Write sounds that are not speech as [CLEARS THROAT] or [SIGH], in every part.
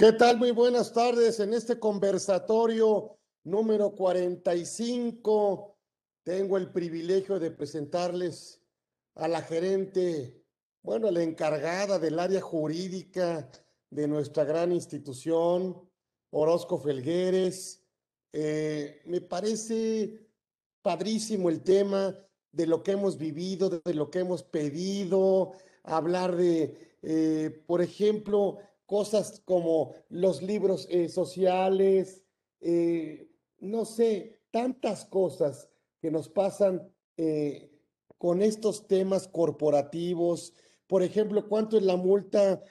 ¿Qué tal? Muy buenas tardes. En este conversatorio número 45 tengo el privilegio de presentarles a la gerente, bueno, la encargada del área jurídica de nuestra gran institución, Orozco Felgueres. Eh, me parece padrísimo el tema de lo que hemos vivido, de lo que hemos pedido, hablar de, eh, por ejemplo, cosas como los libros eh, sociales, eh, no sé, tantas cosas que nos pasan eh, con estos temas corporativos. Por ejemplo, ¿cuánto es la multa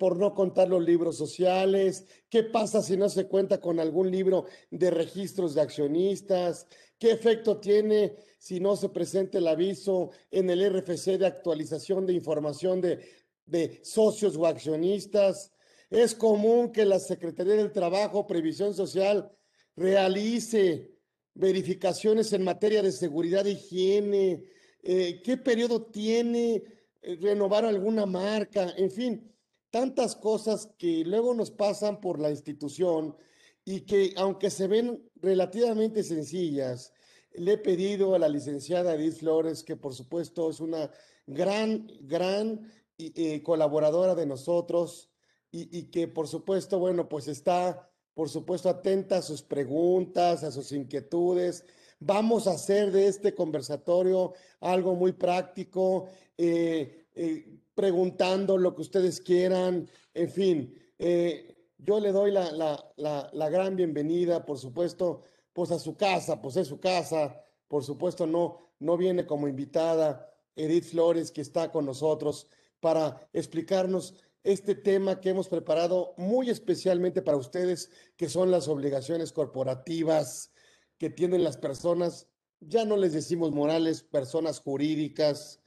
por no contar los libros sociales? ¿Qué pasa si no se cuenta con algún libro de registros de accionistas? ¿Qué efecto tiene si no se presenta el aviso en el RFC de actualización de información de de socios o accionistas. Es común que la Secretaría del Trabajo, Previsión Social realice verificaciones en materia de seguridad e higiene. Eh, ¿Qué periodo tiene eh, renovar alguna marca? En fin, tantas cosas que luego nos pasan por la institución y que aunque se ven relativamente sencillas, le he pedido a la licenciada Edith Flores, que por supuesto es una gran, gran y, colaboradora de nosotros y, que por supuesto, bueno, pues está, por supuesto, atenta a sus preguntas, a sus inquietudes. Vamos a hacer de este conversatorio algo muy práctico, eh, eh, preguntando lo que ustedes quieran, en fin. Eh, yo le doy la, la, la, la, gran bienvenida, por supuesto, pues a su casa, pues es su casa, por supuesto, no, no viene como invitada Edith Flores, que está con nosotros para explicarnos este tema que hemos preparado muy especialmente para ustedes, que son las obligaciones corporativas que tienen las personas, ya no les decimos morales, personas jurídicas,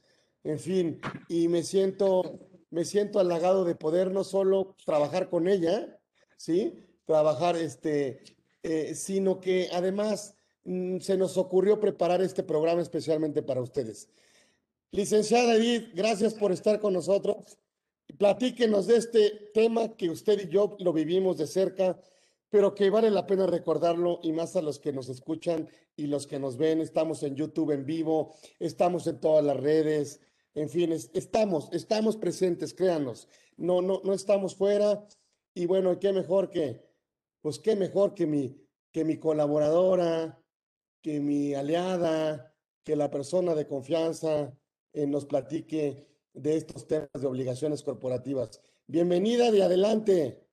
en fin, y me siento, me siento halagado de poder no solo trabajar con ella, ¿sí? Trabajar, este, eh, sino que además mm, se nos ocurrió preparar este programa especialmente para ustedes. Licenciada Edith, gracias por estar con nosotros. Platíquenos de este tema que usted y yo lo vivimos de cerca, pero que vale la pena recordarlo y más a los que nos escuchan y los que nos ven. Estamos en YouTube en vivo, estamos en todas las redes, en fin, estamos, estamos presentes, créanos. No, no, no estamos fuera. Y bueno, qué mejor que, pues qué mejor que mi, que mi colaboradora, que mi aliada, que la persona de confianza, eh, nos platique de estos temas de obligaciones corporativas. Bienvenida de adelante.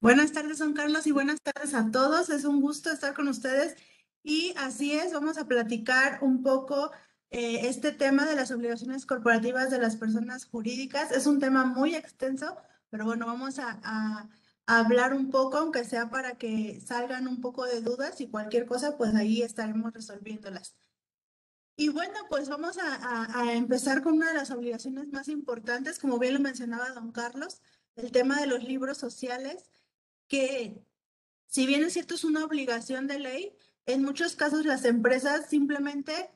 Buenas tardes, Juan Carlos, y buenas tardes a todos. Es un gusto estar con ustedes. Y así es, vamos a platicar un poco eh, este tema de las obligaciones corporativas de las personas jurídicas. Es un tema muy extenso, pero bueno, vamos a, a hablar un poco, aunque sea para que salgan un poco de dudas y cualquier cosa, pues ahí estaremos resolviéndolas. Y bueno, pues vamos a, empezar con una de las obligaciones más importantes, como bien lo mencionaba don Carlos, el tema de los libros sociales, que si bien es cierto es una obligación de ley, en muchos casos las empresas simplemente,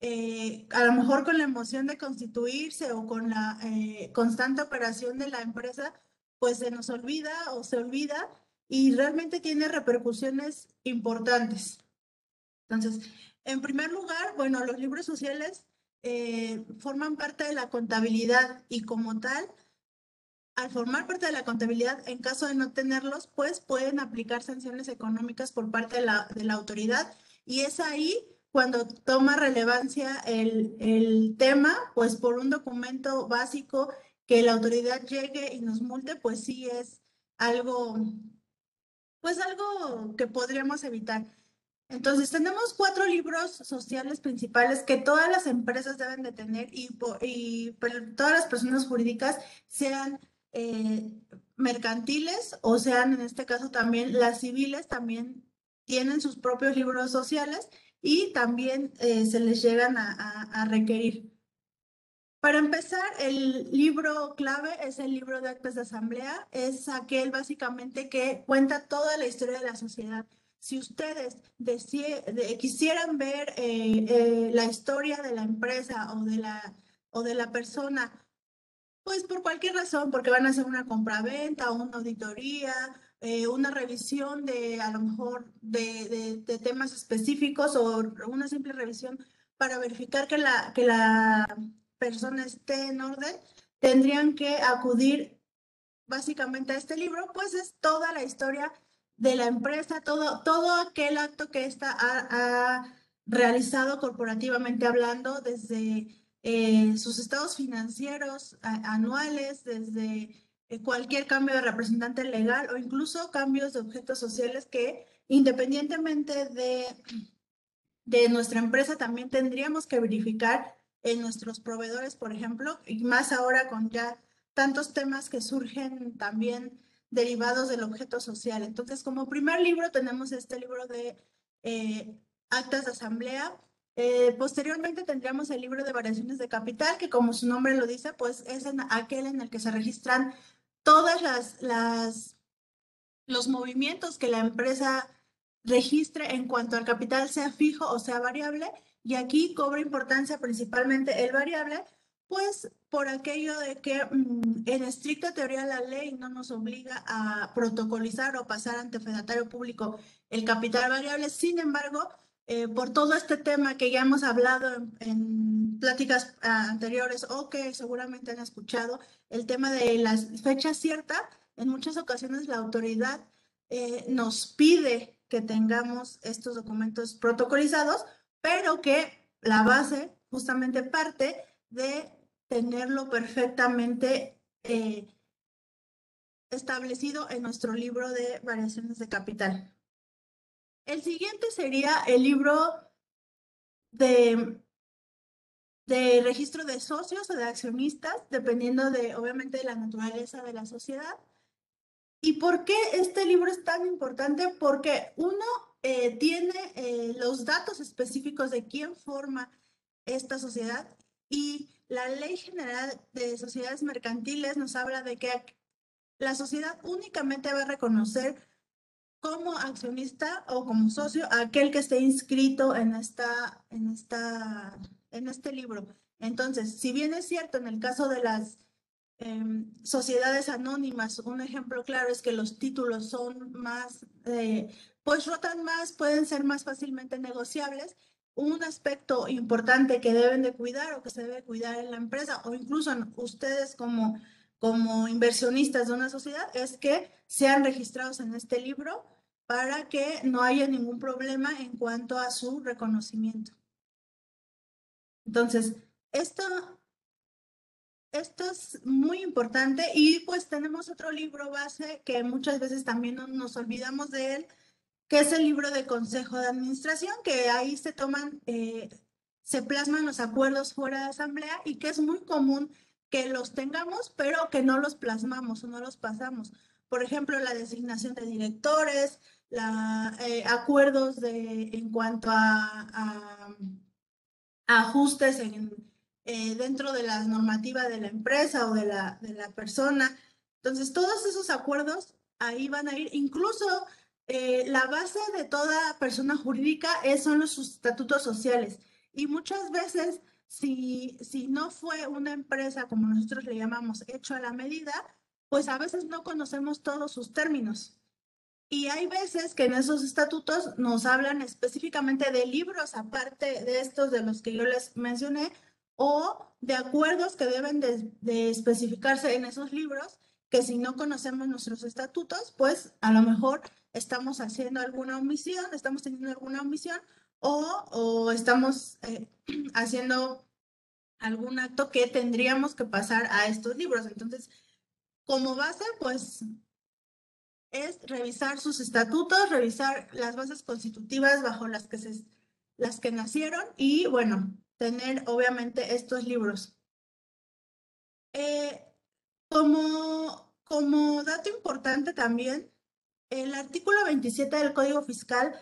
eh, a lo mejor con la emoción de constituirse o con la eh, constante operación de la empresa, pues se nos olvida o se olvida y realmente tiene repercusiones importantes. Entonces, en primer lugar, bueno, los libros sociales eh, forman parte de la contabilidad y como tal, al formar parte de la contabilidad, en caso de no tenerlos, pues pueden aplicar sanciones económicas por parte de la, autoridad y es ahí cuando toma relevancia el, el tema, pues por un documento básico que la autoridad llegue y nos multe, pues sí es algo, pues algo que podríamos evitar. Entonces, tenemos cuatro libros sociales principales que todas las empresas deben de tener y, todas las personas jurídicas, sean eh, mercantiles o sean en este caso también las civiles, también tienen sus propios libros sociales y también eh, se les llegan a, a requerir. Para empezar, el libro clave es el libro de actas de asamblea. Es aquel básicamente que cuenta toda la historia de la sociedad si ustedes quisieran ver eh, eh, la historia de la empresa o de la, o de la persona, Pues por cualquier razón, porque van a hacer una compraventa, una auditoría, eh, una revisión de a lo mejor de, de, temas específicos o una simple revisión para verificar que la, que la persona esté en orden, tendrían que acudir básicamente a este libro, pues es toda la historia de la empresa, todo, todo aquel acto que ésta ha, realizado corporativamente hablando, desde eh, sus estados financieros anuales, desde eh, cualquier cambio de representante legal o incluso cambios de objetos sociales que independientemente de, de nuestra empresa también tendríamos que verificar en nuestros proveedores, por ejemplo, y más ahora con ya tantos temas que surgen también derivados del objeto social. Entonces, como primer libro tenemos este libro de eh, actas de asamblea. Eh, posteriormente tendríamos el libro de variaciones de capital, que como su nombre lo dice, pues es en aquel en el que se registran todas las, las los movimientos que la empresa registre en cuanto al capital sea fijo o sea variable. Y aquí cobra importancia principalmente el variable, pues por aquello de que mm, en estricta teoría la ley no nos obliga a protocolizar o pasar ante fedatario público el capital variable. Sin embargo, eh, por todo este tema que ya hemos hablado en, pláticas ah, anteriores o que seguramente han escuchado, el tema de las fechas ciertas, en muchas ocasiones la autoridad eh, nos pide que tengamos estos documentos protocolizados, pero que la base justamente parte de tenerlo perfectamente eh, establecido en nuestro libro de variaciones de capital. El siguiente sería el libro de, de registro de socios o de accionistas, dependiendo de, obviamente, de la naturaleza de la sociedad. ¿Y por qué este libro es tan importante? Porque uno eh, tiene eh, los datos específicos de quién forma esta sociedad y la Ley General de Sociedades Mercantiles nos habla de que la sociedad únicamente va a reconocer como accionista o como socio aquel que esté inscrito en, esta, en, esta, en este libro. Entonces, si bien es cierto en el caso de las em, sociedades anónimas, un ejemplo claro es que los títulos son más, eh, pues rotan más, pueden ser más fácilmente negociables, un aspecto importante que deben de cuidar o que se debe cuidar en la empresa o incluso ustedes como, como inversionistas de una sociedad es que sean registrados en este libro para que no haya ningún problema en cuanto a su reconocimiento. Entonces, esto, esto es muy importante y pues tenemos otro libro base que muchas veces también nos olvidamos de él, que es el libro de consejo de administración, que ahí se toman, eh, se plasman los acuerdos fuera de asamblea y que es muy común que los tengamos, pero que no los plasmamos o no los pasamos. Por ejemplo, la designación de directores, la, eh, acuerdos de, en cuanto a, ajustes en, eh, dentro de la normativa de la empresa o de la, de la persona. Entonces, todos esos acuerdos ahí van a ir, incluso eh, la base de toda persona jurídica es, son los estatutos sociales. Y muchas veces, si, si no fue una empresa, como nosotros le llamamos, hecho a la medida, pues a veces no conocemos todos sus términos. Y hay veces que en esos estatutos nos hablan específicamente de libros, aparte de estos de los que yo les mencioné, o de acuerdos que deben de, de especificarse en esos libros, que si no conocemos nuestros estatutos, pues a lo mejor estamos haciendo alguna omisión, estamos teniendo alguna omisión o, estamos eh, [CLEARS THROAT] haciendo algún acto que tendríamos que pasar a estos libros. Entonces, como base, pues es revisar sus estatutos, revisar las bases constitutivas bajo las que, se, las que nacieron y, bueno, tener obviamente estos libros. Eh, como, como dato importante también, el artículo 27 del Código Fiscal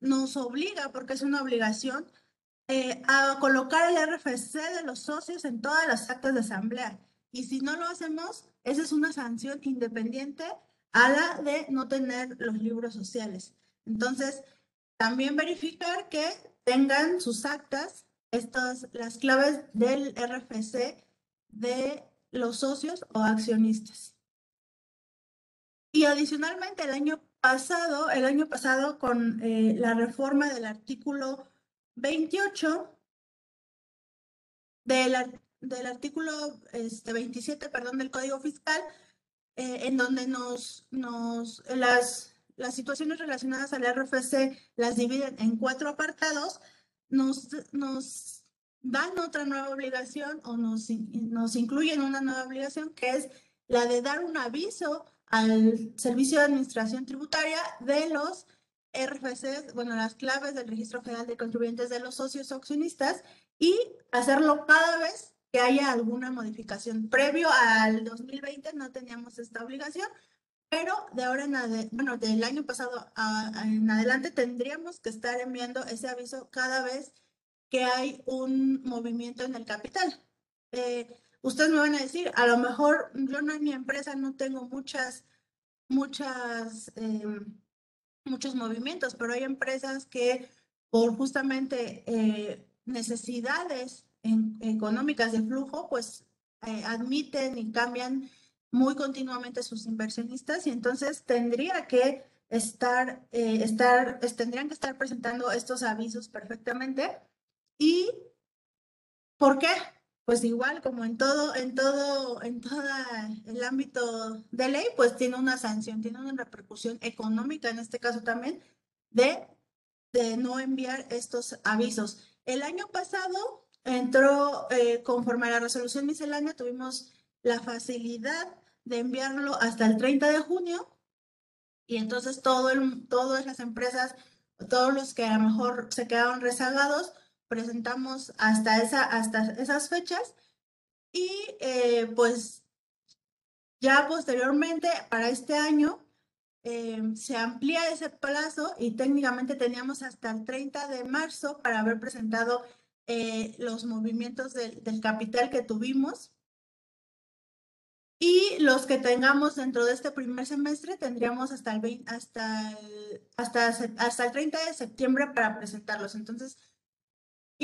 nos obliga, porque es una obligación, eh, a colocar el RFC de los socios en todas las actas de asamblea. Y si no lo hacemos, esa es una sanción independiente a la de no tener los libros sociales. Entonces, también verificar que tengan sus actas, estas, las claves del RFC de los socios o accionistas. Y adicionalmente, el año pasado, el año pasado con eh, la reforma del artículo 28 del, del artículo este, 27, perdón, del Código Fiscal, eh, en donde nos, nos las, las situaciones relacionadas al RFC las dividen en cuatro apartados, nos, nos dan otra nueva obligación o nos, nos incluyen una nueva obligación que es la de dar un aviso al Servicio de Administración Tributaria de los RFC, bueno, las claves del Registro Federal de Contribuyentes de los socios accionistas y hacerlo cada vez que haya alguna modificación. Previo al 2020 no teníamos esta obligación, pero de ahora en adelante, bueno, del año pasado en adelante tendríamos que estar enviando ese aviso cada vez que hay un movimiento en el capital. Eh, ustedes me van a decir, a lo mejor yo no en mi empresa no tengo muchas, muchas, em, muchos movimientos, pero hay empresas que por justamente eh, necesidades económicas de flujo, pues eh, admiten y cambian muy continuamente sus inversionistas y entonces tendría que estar, estar, tendrían que estar presentando estos avisos perfectamente. ¿Y por qué? Pues igual como en todo, en todo, en todo el ámbito de ley, pues tiene una sanción, tiene una repercusión económica en este caso también de, de no enviar estos avisos. El año pasado entró, eh, conforme a la resolución miscelánea, tuvimos la facilidad de enviarlo hasta el 30 de junio y entonces todo el, todas las empresas, todos los que a lo mejor se quedaron rezagados, presentamos hasta, esa, hasta esas fechas y eh, pues ya posteriormente para este año eh, se amplía ese plazo y técnicamente teníamos hasta el 30 de marzo para haber presentado eh, los movimientos del, del capital que tuvimos. Y los que tengamos dentro de este primer semestre tendríamos hasta el, 20, hasta, el, hasta, hasta el 30 de septiembre para presentarlos. Entonces,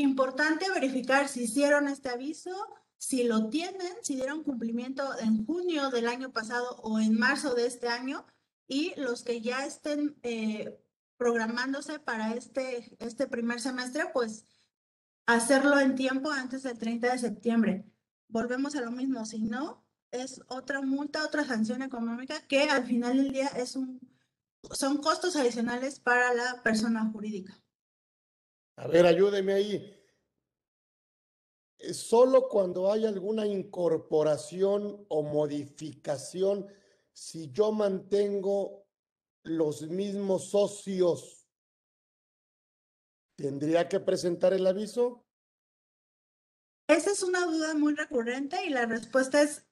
importante verificar si hicieron este aviso, si lo tienen, si dieron cumplimiento en junio del año pasado o en marzo de este año, y los que ya estén eh, programándose para este, este primer semestre, pues hacerlo en tiempo antes del 30 de septiembre. Volvemos a lo mismo, si no, es otra multa, otra sanción económica que al final del día es un, son costos adicionales para la persona jurídica. A ver, ayúdeme ahí. Solo cuando hay alguna incorporación o modificación si yo mantengo los mismos socios, ¿tendría que presentar el aviso? Esa es una duda muy recurrente y la respuesta es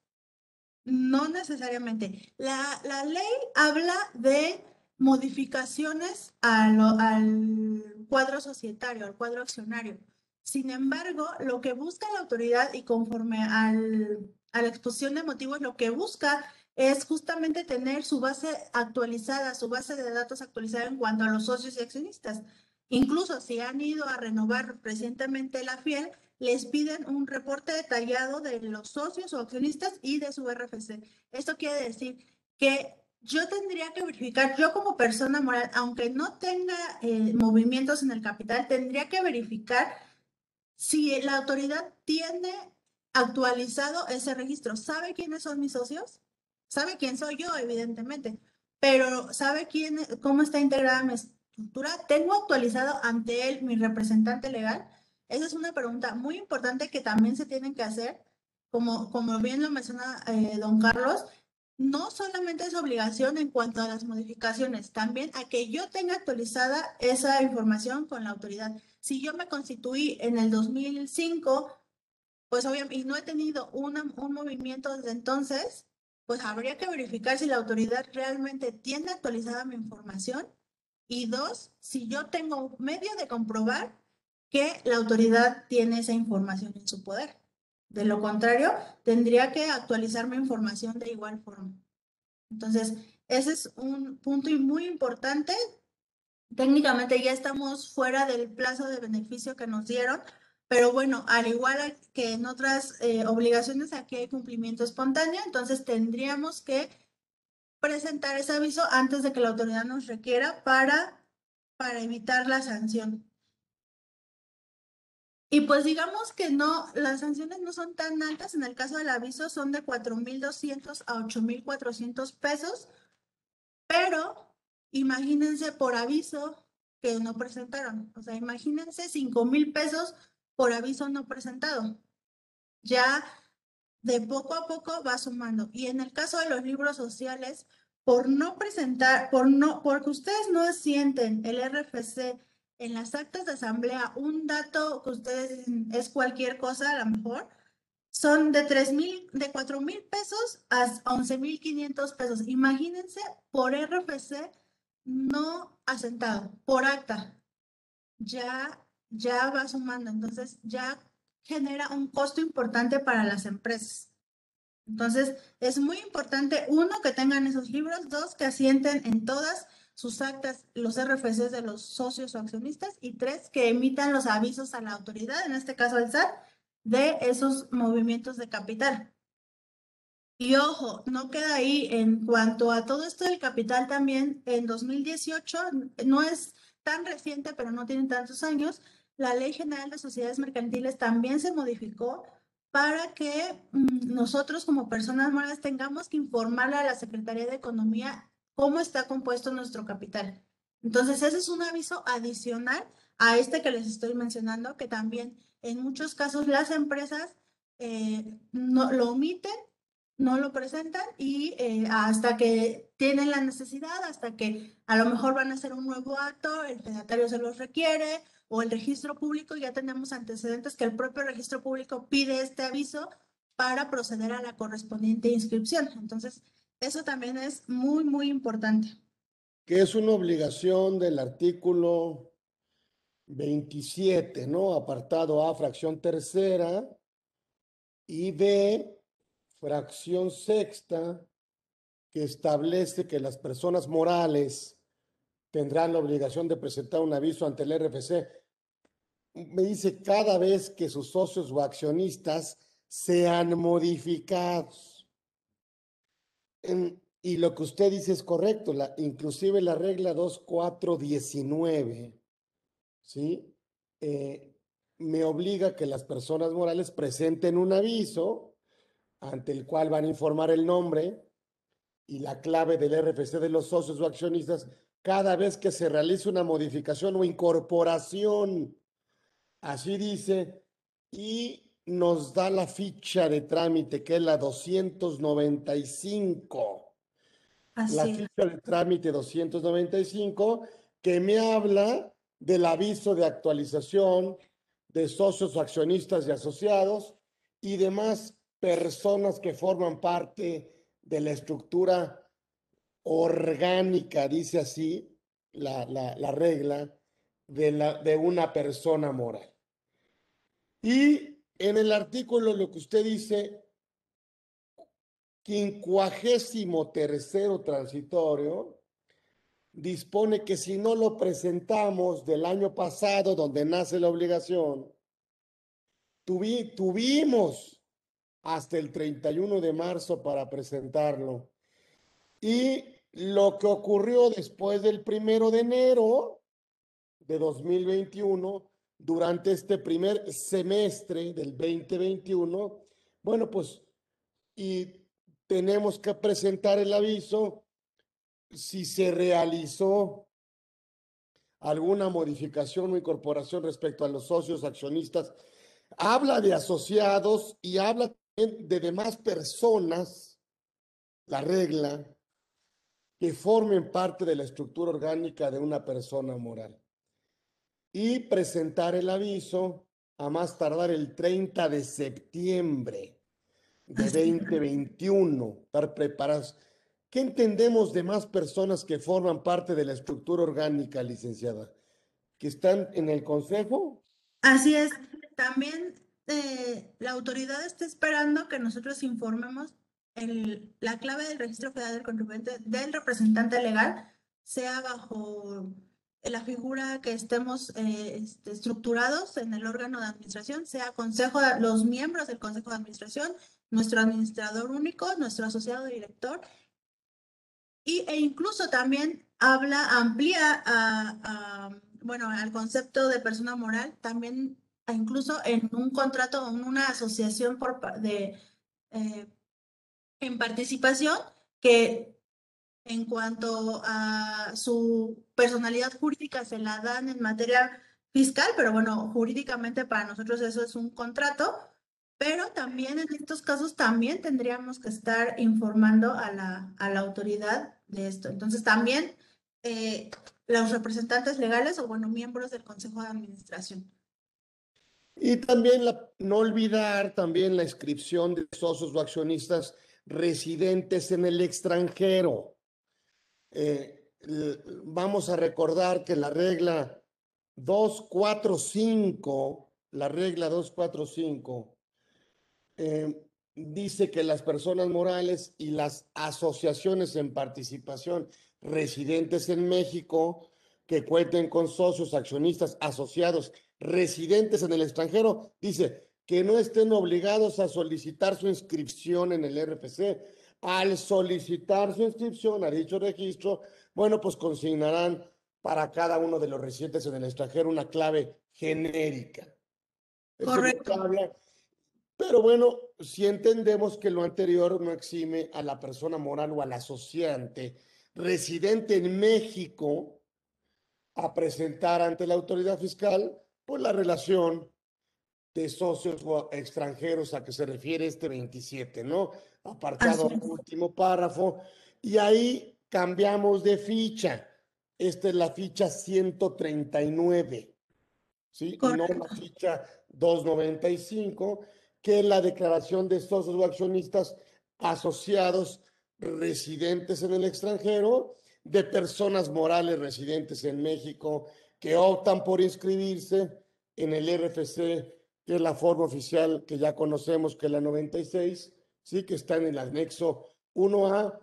no necesariamente. La, la ley habla de modificaciones al, cuadro societario, al cuadro accionario. Sin embargo, lo que busca la autoridad y conforme al, a la exposición de motivos, lo que busca es justamente tener su base actualizada, su base de datos actualizada en cuanto a los socios y accionistas. Incluso si han ido a renovar recientemente la FIEL, les piden un reporte detallado de los socios o accionistas y de su RFC. Esto quiere decir que yo tendría que verificar, yo como persona moral, aunque no tenga eh, movimientos en el capital, tendría que verificar si la autoridad tiene actualizado ese registro. ¿Sabe quiénes son mis socios? Sabe quién soy yo, evidentemente, pero sabe quién, cómo está integrada mi estructura. ¿Tengo actualizado ante él mi representante legal? Esa es una pregunta muy importante que también se tienen que hacer. Como, como bien lo menciona eh, don Carlos, no solamente es obligación en cuanto a las modificaciones, también a que yo tenga actualizada esa información con la autoridad. Si yo me constituí en el 2005, pues obviamente, y no he tenido un movimiento desde entonces, pues habría que verificar si la autoridad realmente tiene actualizada mi información y dos, si yo tengo medio de comprobar que la autoridad tiene esa información en su poder. De lo contrario, tendría que actualizar mi información de igual forma. Entonces, ese es un punto muy importante. Técnicamente ya estamos fuera del plazo de beneficio que nos dieron, Pero bueno, al igual que en otras eh, obligaciones, aquí hay cumplimiento espontáneo, entonces tendríamos que presentar ese aviso antes de que la autoridad nos requiera para, para evitar la sanción. Y pues digamos que no, las sanciones no son tan altas. En el caso del aviso son de 4.200 a 8.400 pesos, pero imagínense por aviso que no presentaron. O sea, imagínense 5.000 pesos por aviso no presentado. Ya de poco a poco va sumando. Y en el caso de los libros sociales, por no presentar, por no, porque ustedes no sienten el RFC en las actas de asamblea un dato que ustedes es cualquier cosa, a lo mejor, son de tres mil, de cuatro mil pesos a once mil quinientos pesos. Imagínense por RFC no asentado, por acta. Ya, ya va sumando, entonces ya genera un costo importante para las empresas. Entonces, es muy importante, uno, que tengan esos libros, dos, que asienten en todas sus actas, los RFCs de los socios o accionistas, y tres, que emitan los avisos a la autoridad, en este caso al SAT, de esos movimientos de capital. Y ojo, no queda ahí en cuanto a todo esto del capital también, en 2018, no es tan reciente, pero no tiene tantos años, la Ley General de Sociedades Mercantiles también se modificó para que mm, nosotros como personas morales tengamos que informarle a la Secretaría de Economía cómo está compuesto nuestro capital. Entonces, ese es un aviso adicional a este que les estoy mencionando, que también en muchos casos las empresas eh, no, lo omiten, no lo presentan y eh, hasta que tienen la necesidad, hasta que a lo mejor van a hacer un nuevo acto, el fedatario se los requiere o el registro público, ya tenemos antecedentes que el propio registro público pide este aviso para proceder a la correspondiente inscripción. Entonces, eso también es muy, muy importante. Que es una obligación del artículo 27, ¿no? Apartado A, fracción tercera, y B, fracción sexta, que establece que las personas morales tendrán la obligación de presentar un aviso ante el RFC. Me dice cada vez que sus socios o accionistas sean modificados y lo que usted dice es correcto, la, inclusive la regla 2419, ¿sí? Eh, me obliga que las personas morales presenten un aviso ante el cual van a informar el nombre y la clave del RFC de los socios o accionistas cada vez que se realice una modificación o incorporación. Así dice, y nos da la ficha de trámite, que es la 295. la ficha de trámite 295, que me habla del aviso de actualización de socios, accionistas y asociados y demás personas que forman parte de la estructura orgánica, dice así la, la regla, de, la, de una persona moral. Y en el artículo lo que usted dice, quincuagésimo tercero transitorio, dispone que si no lo presentamos del año pasado, donde nace la obligación, tuvimos hasta el 31 de marzo para presentarlo. Y lo que ocurrió después del primero de enero de 2021 durante este primer semestre del 2021, bueno, pues, y tenemos que presentar el aviso si se realizó alguna modificación o incorporación respecto a los socios accionistas. Habla de asociados y habla de demás personas, la regla, que formen parte de la estructura orgánica de una persona moral y presentar el aviso a más tardar el 30 de septiembre de 2021, estar preparados. ¿Qué entendemos de más personas que forman parte de la estructura orgánica, licenciada? ¿Que están en el consejo? Así es. También eh, la autoridad está esperando que nosotros informemos el, la clave del registro federal del contribuyente del representante legal sea bajo la figura que estemos eh, este, estructurados en el órgano de administración, sea consejo, los miembros del consejo de administración, nuestro administrador único, nuestro asociado director, y, e incluso también habla, amplía a, bueno, al concepto de persona moral, también incluso en un contrato, en una asociación por, de, eh, en participación, que en cuanto a su personalidad jurídica se la dan en materia fiscal, pero bueno, jurídicamente para nosotros eso es un contrato, pero también en estos casos también tendríamos que estar informando a la, a la autoridad de esto. Entonces también eh, los representantes legales o bueno, miembros del Consejo de Administración. Y también no olvidar también la inscripción de socios o accionistas residentes en el extranjero. Eh, vamos a recordar que la regla 245, la regla 245, eh, dice que las personas morales y las asociaciones en participación residentes en México que cuenten con socios, accionistas, asociados, residentes en el extranjero, dice que no estén obligados a solicitar su inscripción en el RFC al solicitar su inscripción a dicho registro, bueno, pues consignarán para cada uno de los residentes en el extranjero una clave genérica. Correcto. Pero bueno, si entendemos que lo anterior no exime a la persona moral o al asociante residente en México a presentar ante la autoridad fiscal pues la relación de socios extranjeros a que se refiere este 27, ¿no? apartado último párrafo, y ahí cambiamos de ficha. Esta es la ficha 139, ¿sí? Y no la ficha 295, que es la declaración de socios o accionistas asociados residentes en el extranjero, de personas morales residentes en México que optan por inscribirse en el RFC, que es la forma oficial que ya conocemos, que es la 96, ¿sí? que está en el anexo 1A,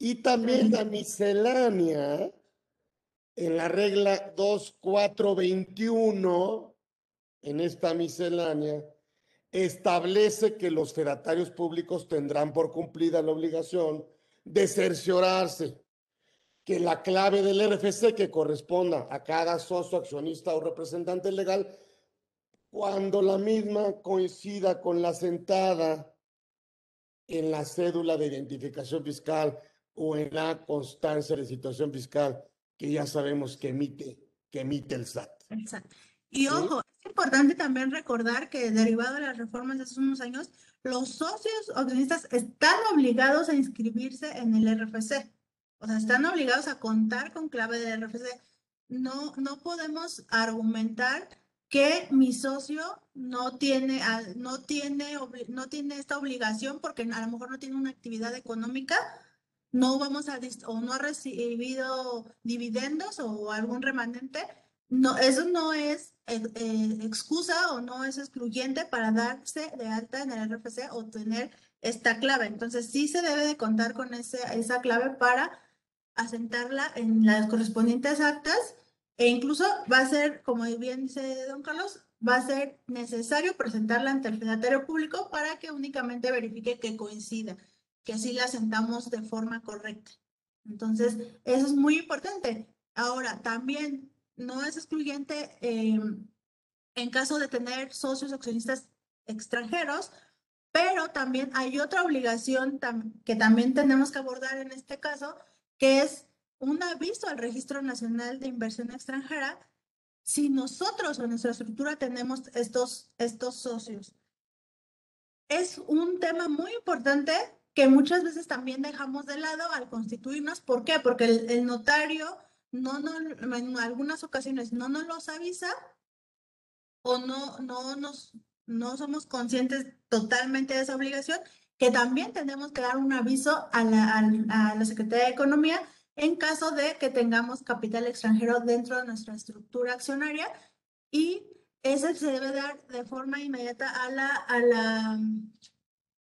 y también la miscelánea en la regla 2421, en esta miscelánea, establece que los fedatarios públicos tendrán por cumplida la obligación de cerciorarse que la clave del RFC que corresponda a cada socio, accionista o representante legal, cuando la misma coincida con la sentada en la cédula de identificación fiscal o en la constancia de situación fiscal que ya sabemos que emite, que emite el SAT. Exacto. Y ojo, es importante también recordar que derivado de las reformas de hace unos años, los socios accionistas están obligados a inscribirse en el RFC. O sea, están obligados a contar con clave de RFC. No, no podemos argumentar que mi socio no tiene, ah, no tiene, no tiene esta obligación porque a lo mejor no tiene una actividad económica, no vamos a, o no ha recibido dividendos o algún remanente, no, eso no es eh, eh, excusa o no es excluyente para darse de alta en el RFC o tener esta clave. Entonces, sí se debe de contar con ese, esa clave para asentarla en las correspondientes actas e incluso va a ser, como bien dice don Carlos, va a ser necesario presentarla ante el fedatario público para que únicamente verifique que coincida, que así la asentamos de forma correcta. Entonces, eso es muy importante. Ahora, también no es excluyente em, en caso de tener socios accionistas extranjeros, pero también hay otra obligación que también tenemos que abordar en este caso, que es un aviso al Registro Nacional de Inversión Extranjera si nosotros en nuestra estructura tenemos estos, estos socios. Es un tema muy importante que muchas veces también dejamos de lado al constituirnos. ¿Por qué? Porque el, notario no, no, en algunas ocasiones no nos los avisa o no, no, nos, no somos conscientes totalmente de esa obligación, que también tenemos que dar un aviso a la, a la Secretaría de Economía en caso de que tengamos capital extranjero dentro de nuestra estructura accionaria y ese se debe dar de forma inmediata a, la, a, la,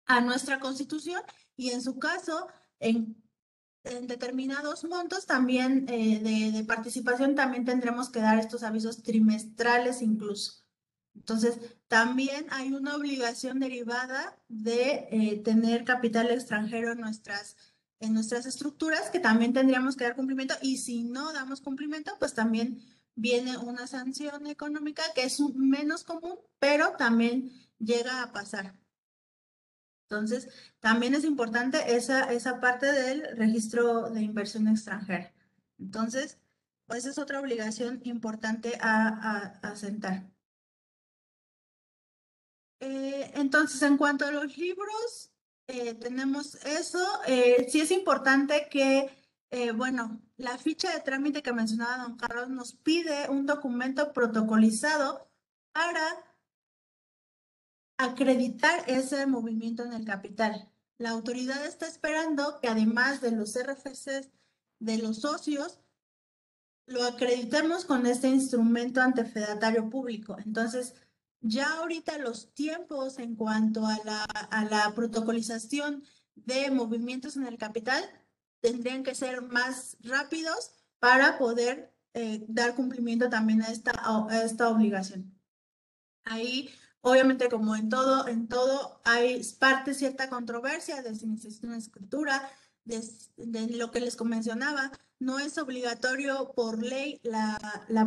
a nuestra constitución y en su caso, en, en determinados montos también eh, de, participación también tendremos que dar estos avisos trimestrales incluso. Entonces, también hay una obligación derivada de eh, tener capital extranjero en nuestras, en nuestras estructuras que también tendríamos que dar cumplimiento y si no damos cumplimiento, pues también viene una sanción económica que es menos común, pero también llega a pasar. Entonces, también es importante esa, esa parte del registro de inversión extranjera. Entonces, pues es otra obligación importante a, a, sentar. Eh, entonces, en cuanto a los libros, eh, tenemos eso. Eh, sí es importante que, bueno, la ficha de trámite que mencionaba don Carlos nos pide un documento protocolizado para acreditar ese movimiento en el capital. La autoridad está esperando que además de los RFCs de los socios, lo acreditemos con este instrumento antefedatario público. Entonces, ya ahorita los tiempos en cuanto a la, protocolización de movimientos en el capital tendrían que ser más rápidos para poder eh, dar cumplimiento también a esta, obligación. Ahí Obviamente, como en todo, en todo hay parte cierta controversia de iniciación de escritura, de, lo que les mencionaba. No es obligatorio por ley la,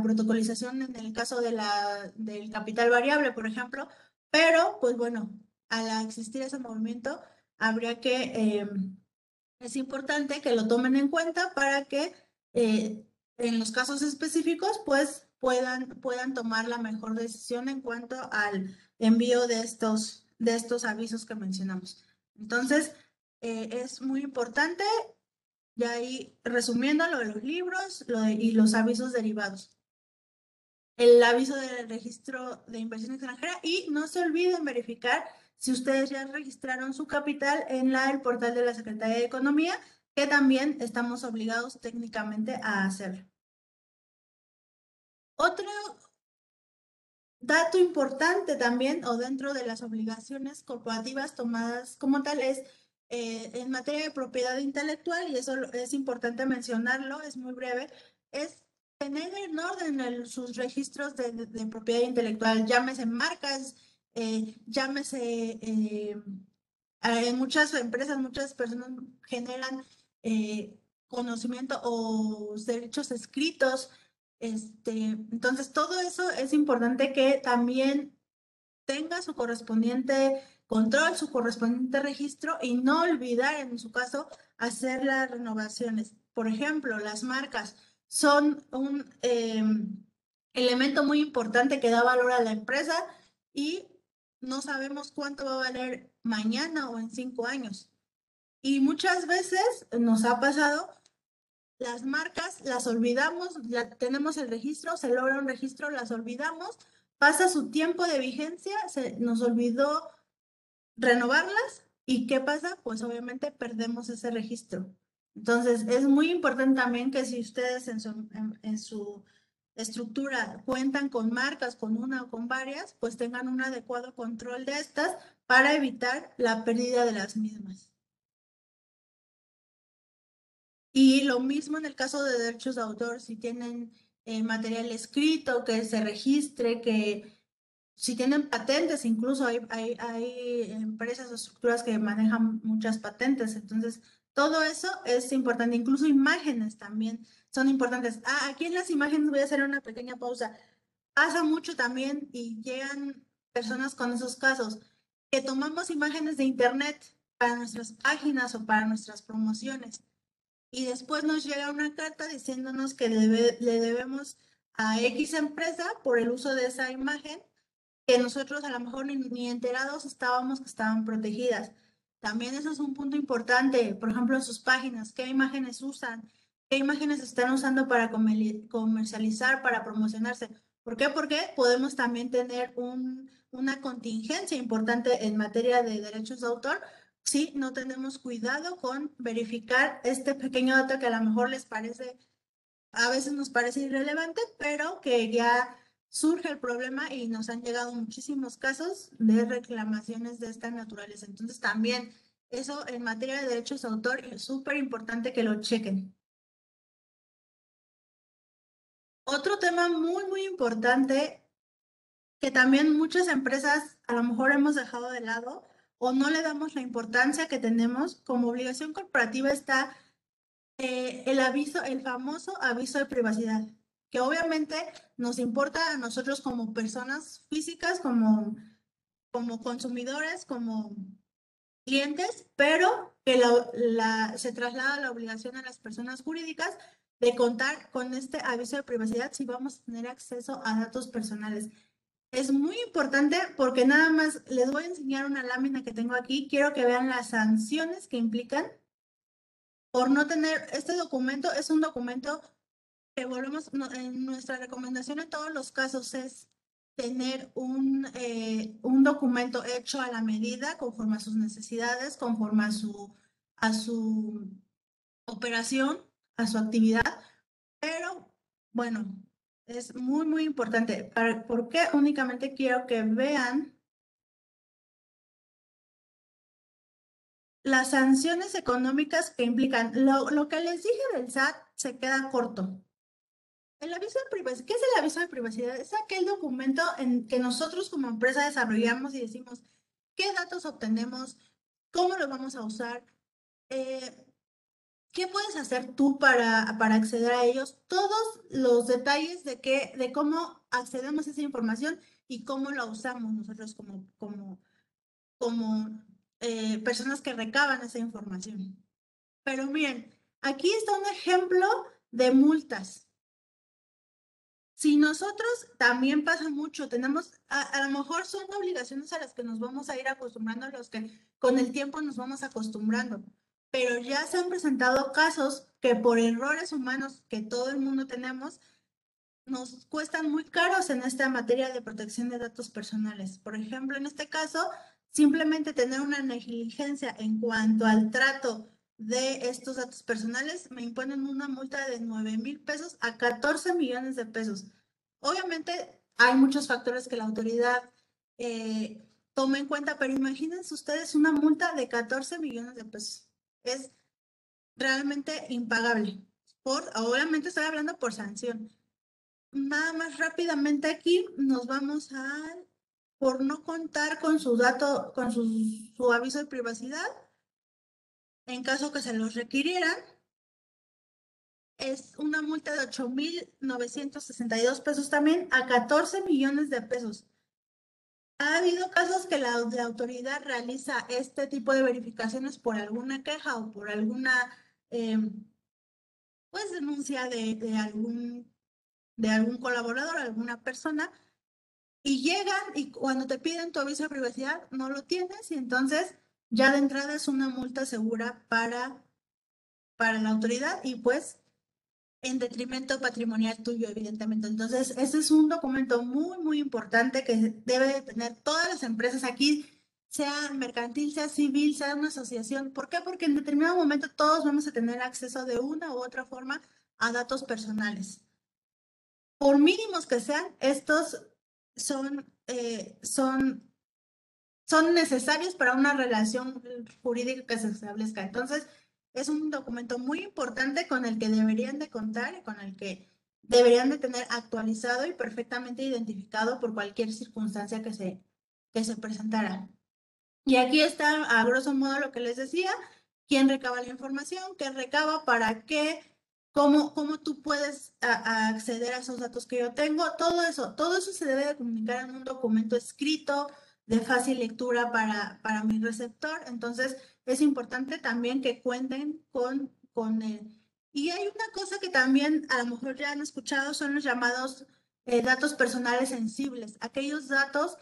protocolización en el caso de la, del capital variable, por ejemplo, pero pues bueno, al existir ese movimiento, habría que, eh, es importante que lo tomen en cuenta para que eh, en los casos específicos, pues puedan, puedan tomar la mejor decisión en cuanto al envío de estos, de estos avisos que mencionamos. Entonces, eh, es muy importante, ya ahí resumiendo lo de los libros y los avisos derivados. El aviso del registro de inversión extranjera y no se olviden verificar si ustedes ya registraron su capital en la, el portal de la Secretaría de Economía, que también estamos obligados técnicamente a hacerlo. Otro, dato importante también, o dentro de las obligaciones corporativas tomadas como tal, es eh, en materia de propiedad intelectual, y eso es importante mencionarlo, es muy breve, es tener en orden sus registros de, propiedad intelectual, llámese marcas, eh, llámese, eh, en muchas empresas, muchas personas generan conocimiento o derechos escritos este, entonces, todo eso es importante que también tenga su correspondiente control, su correspondiente registro y no olvidar, en su caso, hacer las renovaciones. Por ejemplo, las marcas son un em, elemento muy importante que da valor a la empresa y no sabemos cuánto va a valer mañana o en cinco años. Y muchas veces nos ha pasado las marcas las olvidamos, ya tenemos el registro, se logra un registro, las olvidamos, pasa su tiempo de vigencia, se nos olvidó renovarlas y ¿qué pasa? Pues obviamente perdemos ese registro. Entonces, es muy importante también que si ustedes en su, en su estructura cuentan con marcas, con una o con varias, pues tengan un adecuado control de estas para evitar la pérdida de las mismas. Y lo mismo en el caso de derechos de autor, si tienen eh, material escrito, que se registre, que si tienen patentes, incluso hay, hay, hay empresas o estructuras que manejan muchas patentes. Entonces, todo eso es importante, incluso imágenes también son importantes. Ah, aquí en las imágenes voy a hacer una pequeña pausa. Pasa mucho también y llegan personas con esos casos que tomamos imágenes de internet para nuestras páginas o para nuestras promociones y después nos llega una carta diciéndonos que le debemos a X empresa por el uso de esa imagen, que nosotros a lo mejor ni, enterados estábamos que estaban protegidas. También eso es un punto importante, por ejemplo, en sus páginas, qué imágenes usan, qué imágenes están usando para comercializar, para promocionarse. ¿Por qué? Porque podemos también tener un, una contingencia importante en materia de derechos de autor, si no tenemos cuidado con verificar este pequeño dato que a lo mejor les parece, a veces nos parece irrelevante, pero que ya surge el problema y nos han llegado muchísimos casos de reclamaciones de esta naturaleza. Entonces también Eso en materia de derechos de autor es súper importante que lo chequen. Otro tema muy, muy importante que también muchas empresas a lo mejor hemos dejado de lado o no le damos la importancia que tenemos como obligación corporativa está eh, el aviso, el famoso aviso de privacidad, que obviamente nos importa a nosotros como personas físicas, como, como consumidores, como clientes, pero que la, se traslada la obligación a las personas jurídicas de contar con este aviso de privacidad si vamos a tener acceso a datos personales. Es muy importante porque nada más les voy a enseñar una lámina que tengo aquí. Quiero que vean las sanciones que implican por no tener, este documento es un documento que volvemos, en nuestra recomendación en todos los casos es tener un, eh, un documento hecho a la medida, conforme a sus necesidades, conforme a su, a su operación, a su actividad, pero bueno, es muy, muy importante. ¿Por qué únicamente quiero que vean las sanciones económicas que implican? Lo, lo que les dije del SAT se queda corto. El aviso de privacidad, ¿qué es el aviso de privacidad? Es aquel documento en que nosotros como empresa desarrollamos y decimos qué datos obtenemos, cómo los vamos a usar, eh, ¿Qué puedes hacer tú para, para acceder a ellos? Todos los detalles de, qué, de cómo accedemos a esa información y cómo la usamos nosotros como, como, como eh, personas que recaban esa información. Pero miren, aquí está un ejemplo de multas. Si nosotros también pasa mucho, tenemos, a, a, lo mejor son obligaciones a las que nos vamos a ir acostumbrando, los que con el tiempo nos vamos acostumbrando pero ya se han presentado casos que por errores humanos que todo el mundo tenemos, nos cuestan muy caros en esta materia de protección de datos personales. Por ejemplo, en este caso, simplemente tener una negligencia en cuanto al trato de estos datos personales me imponen una multa de 9 mil pesos a 14 millones de pesos. Obviamente hay muchos factores que la autoridad eh, toma en cuenta, pero imagínense ustedes una multa de 14 millones de pesos es realmente impagable. Por, obviamente estoy hablando por sanción. Nada más rápidamente aquí nos vamos a, por no contar con su dato, con su, su aviso de privacidad, en caso que se los requirieran, es una multa de 8.962 pesos también a 14 millones de pesos. Ha habido casos que la, autoridad realiza este tipo de verificaciones por alguna queja o por alguna em, pues denuncia de, algún de algún colaborador, alguna persona, y llegan y cuando te piden tu aviso de privacidad no lo tienes y entonces ya de entrada es una multa segura para, para la autoridad y pues en detrimento patrimonial tuyo, evidentemente. Entonces, ese es un documento muy, muy importante que debe de tener todas las empresas aquí, sea mercantil, sea civil, sea una asociación. ¿Por qué? Porque en determinado momento todos vamos a tener acceso de una u otra forma a datos personales. Por mínimos que sean, estos son, eh, son, son necesarios para una relación jurídica que se establezca. Entonces, es un documento muy importante con el que deberían de contar y con el que deberían de tener actualizado y perfectamente identificado por cualquier circunstancia que se, que se presentara. Y aquí está, a grosso modo, lo que les decía, quién recaba la información, qué recaba, para qué, cómo, cómo tú puedes acceder a esos datos que yo tengo, todo eso, todo eso se debe de comunicar en un documento escrito, de fácil lectura para, para mi receptor. Entonces, es importante también que cuenten con, con él. Y hay una cosa que también a lo mejor ya han escuchado, son los llamados eh, datos personales sensibles, aquellos datos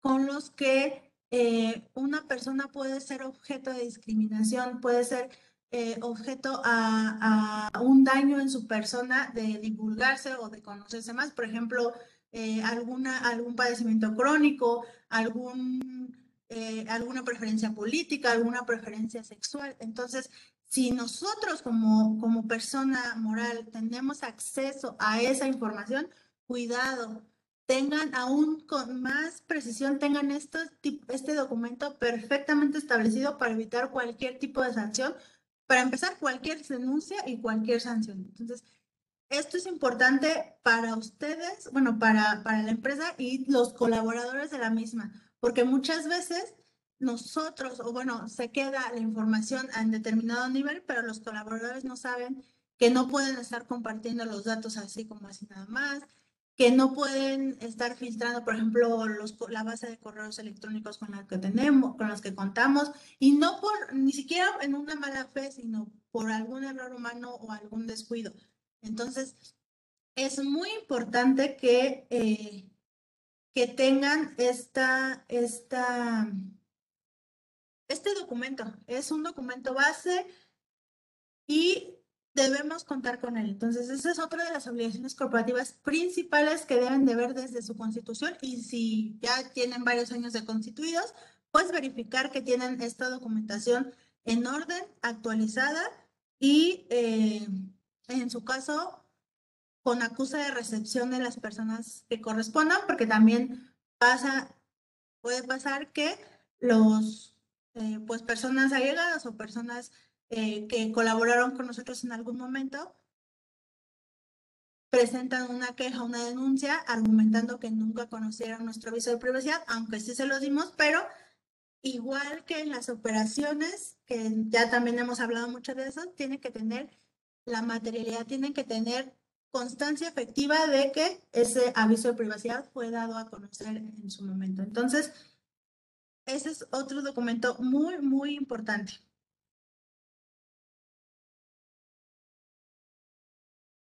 con los que eh, una persona puede ser objeto de discriminación, puede ser eh, objeto a, a, un daño en su persona de divulgarse o de conocerse más. Por ejemplo, alguna, algún padecimiento crónico, algún eh, alguna preferencia política, alguna preferencia sexual. Entonces, si nosotros como, como persona moral tenemos acceso a esa información, cuidado, tengan aún con más precisión, tengan este, este documento perfectamente establecido para evitar cualquier tipo de sanción, para empezar cualquier denuncia y cualquier sanción. Entonces, esto es importante para ustedes, bueno, para, para la empresa y los colaboradores de la misma, porque muchas veces nosotros, o bueno, se queda la información en determinado nivel, pero los colaboradores no saben que no pueden estar compartiendo los datos así como así nada más, que no pueden estar filtrando, por ejemplo, los, la base de correos electrónicos con la que tenemos, con los que contamos, y no por ni siquiera en una mala fe, sino por algún error humano o algún descuido. Entonces, es muy importante que, eh, que tengan esta, esta este documento es un documento base y debemos contar con él. Entonces, esa es otra de las obligaciones corporativas principales que deben de ver desde su constitución y si ya tienen varios años de constituidos, pues verificar que tienen esta documentación en orden, actualizada y eh, en su caso con acusa de recepción de las personas que correspondan, porque también pasa, puede pasar que los eh, pues personas allegadas o personas eh, que colaboraron con nosotros en algún momento presentan una queja, una denuncia, argumentando que nunca conocieron nuestro aviso de privacidad, aunque sí se lo dimos, pero igual que en las operaciones, que ya también hemos hablado mucho de eso, tiene que tener la materialidad, tienen que tener constancia efectiva de que ese aviso de privacidad fue dado a conocer en su momento. Entonces, ese es otro documento muy, muy importante.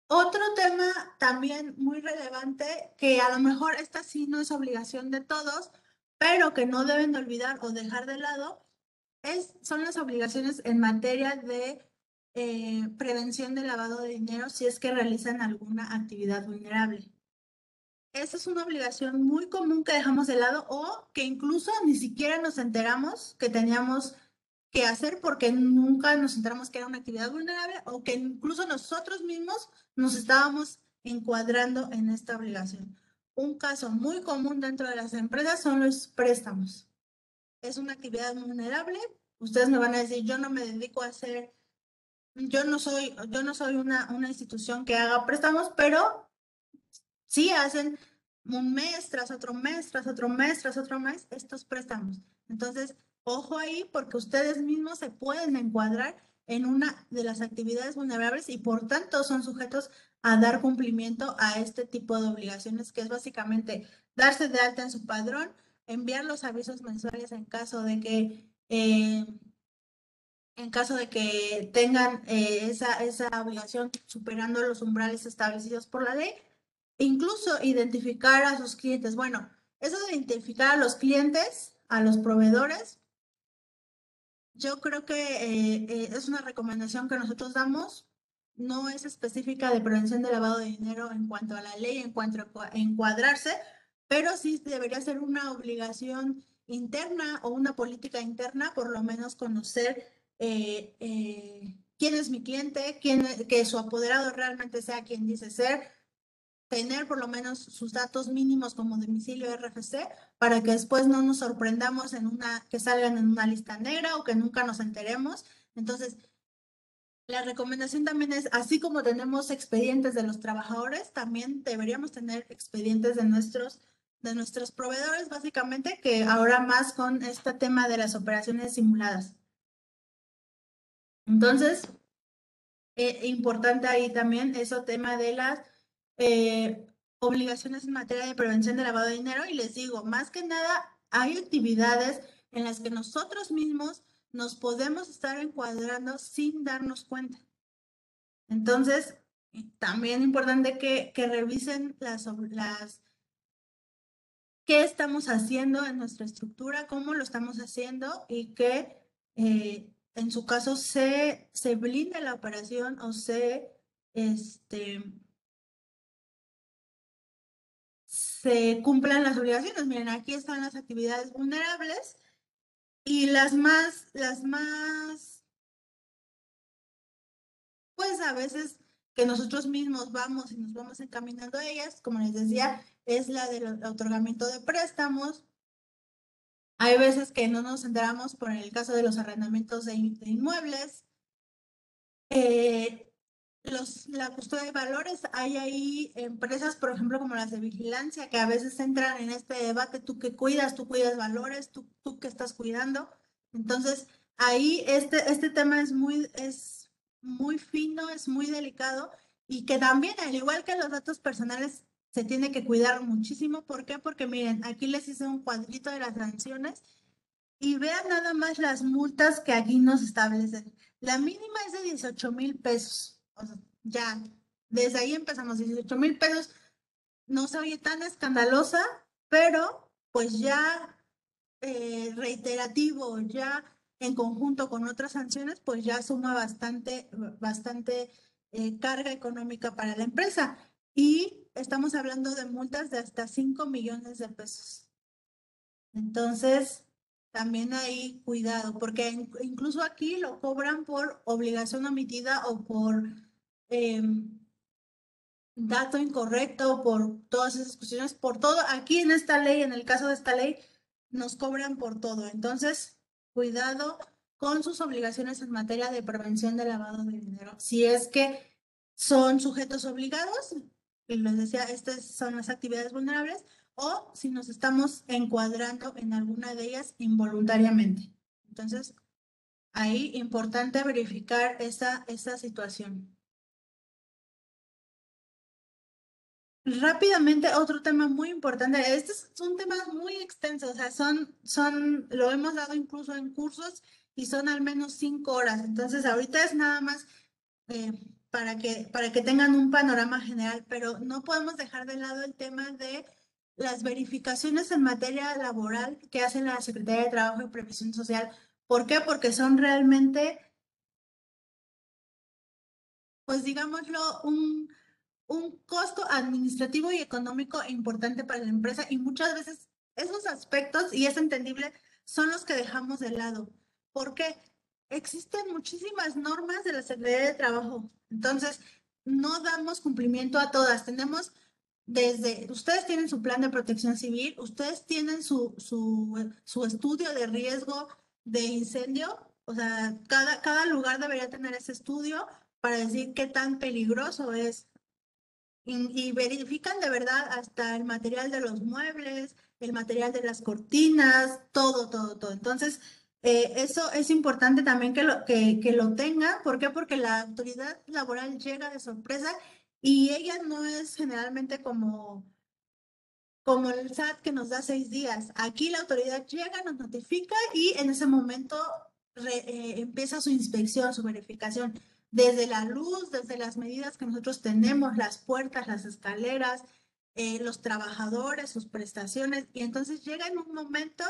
Otro tema también muy relevante, que a lo mejor esta sí no es obligación de todos, pero que no deben olvidar o dejar de lado, es, son las obligaciones en materia de eh, prevención de lavado de dinero si es que realizan alguna actividad vulnerable esa es una obligación muy común que dejamos de lado o que incluso ni siquiera nos enteramos que teníamos que hacer porque nunca nos enteramos que era una actividad vulnerable o que incluso nosotros mismos nos estábamos encuadrando en esta obligación. Un caso muy común dentro de las empresas son los préstamos. Es una actividad vulnerable. Ustedes me van a decir, yo no me dedico a hacer, yo no soy, yo no soy una, una institución que haga préstamos, pero Sí, hacen un mes tras otro mes, tras otro mes, tras otro mes estos préstamos. Entonces, ojo ahí porque ustedes mismos se pueden encuadrar en una de las actividades vulnerables y por tanto son sujetos a dar cumplimiento a este tipo de obligaciones, que es básicamente darse de alta en su padrón, enviar los avisos mensuales en caso de que eh, en caso de que tengan eh, esa, esa obligación superando los umbrales establecidos por la ley incluso identificar a sus clientes. Bueno, eso de identificar a los clientes, a los proveedores, yo creo que eh, eh, es una recomendación que nosotros damos. No es específica de prevención de lavado de dinero en cuanto a la ley, en cuanto a encuadrarse, pero sí debería ser una obligación interna o una política interna, por lo menos conocer eh, quién es mi cliente, quién, que su apoderado realmente sea quien dice ser, tener por lo menos sus datos mínimos como domicilio RFC para que después no nos sorprendamos en una que salgan en una lista negra o que nunca nos enteremos. Entonces, la recomendación también es, así como tenemos expedientes de los trabajadores, también deberíamos tener expedientes de nuestros de nuestros proveedores, básicamente, que ahora más con este tema de las operaciones simuladas. Entonces, eh, importante ahí también eso tema de las eh, obligaciones en materia de prevención de lavado de dinero y les digo, más que nada, hay actividades en las que nosotros mismos nos podemos estar encuadrando sin darnos cuenta. Entonces, también importante que, revisen las, las, qué estamos haciendo en nuestra estructura, cómo lo estamos haciendo y que eh, en su caso se, se blinde la operación o se, este, se cumplan las obligaciones. Miren, aquí están las actividades vulnerables y las más, las más, pues a veces que nosotros mismos vamos y nos vamos encaminando a ellas, como les decía, es la del otorgamiento de préstamos. Hay veces que no nos enteramos por el caso de los arrendamientos de, inmuebles. Eh, los, la custodia de valores, hay ahí empresas, por ejemplo, como las de vigilancia, que a veces entran en este debate, tú que cuidas, tú cuidas valores, tú, tú que estás cuidando. Entonces, ahí este, este tema es muy, es muy fino, es muy delicado y que también, al igual que los datos personales, se tiene que cuidar muchísimo. ¿Por qué? Porque miren, aquí les hice un cuadrito de las sanciones y vean nada más las multas que aquí nos establecen. La mínima es de 18 mil pesos. O sea, ya, desde ahí empezamos, 18 mil pesos. No se oye tan escandalosa, pero pues ya eh, reiterativo, ya en conjunto con otras sanciones, pues ya suma bastante, bastante eh, carga económica para la empresa. Y estamos hablando de multas de hasta 5 millones de pesos. Entonces, también hay cuidado, porque incluso aquí lo cobran por obligación omitida o por em, dato incorrecto, por todas esas cuestiones, por todo. Aquí en esta ley, en el caso de esta ley, nos cobran por todo. Entonces, cuidado con sus obligaciones en materia de prevención de lavado de dinero. Si es que son sujetos obligados, y les decía, estas son las actividades vulnerables, o si nos estamos encuadrando en alguna de ellas involuntariamente. Entonces, ahí importante verificar esa, esa situación. Rápidamente, otro tema muy importante. Estos son temas muy extensos, o sea, son, son, lo hemos dado incluso en cursos y son al menos cinco horas. Entonces, ahorita es nada más eh, para, que, para que tengan un panorama general, pero no podemos dejar de lado el tema de las verificaciones en materia laboral que hace la Secretaría de Trabajo y Previsión Social. ¿Por qué? Porque son realmente, pues digámoslo, un un costo administrativo y económico importante para la empresa y muchas veces esos aspectos, y es entendible, son los que dejamos de lado. porque Existen muchísimas normas de la Secretaría de Trabajo. Entonces, no damos cumplimiento a todas. Tenemos desde, ustedes tienen su plan de protección civil, ustedes tienen su, su, su estudio de riesgo de incendio, o sea, cada, cada lugar debería tener ese estudio para decir qué tan peligroso es y, verifican de verdad hasta el material de los muebles, el material de las cortinas, todo, todo, todo. Entonces, eh, eso es importante también que lo, que, que lo tengan. ¿Por qué? Porque la autoridad laboral llega de sorpresa y ella no es generalmente como, como el SAT que nos da seis días. Aquí la autoridad llega, nos notifica y en ese momento eh, empieza su inspección, su verificación desde la luz, desde las medidas que nosotros tenemos, las puertas, las escaleras, eh, los trabajadores, sus prestaciones, y entonces llega en un momento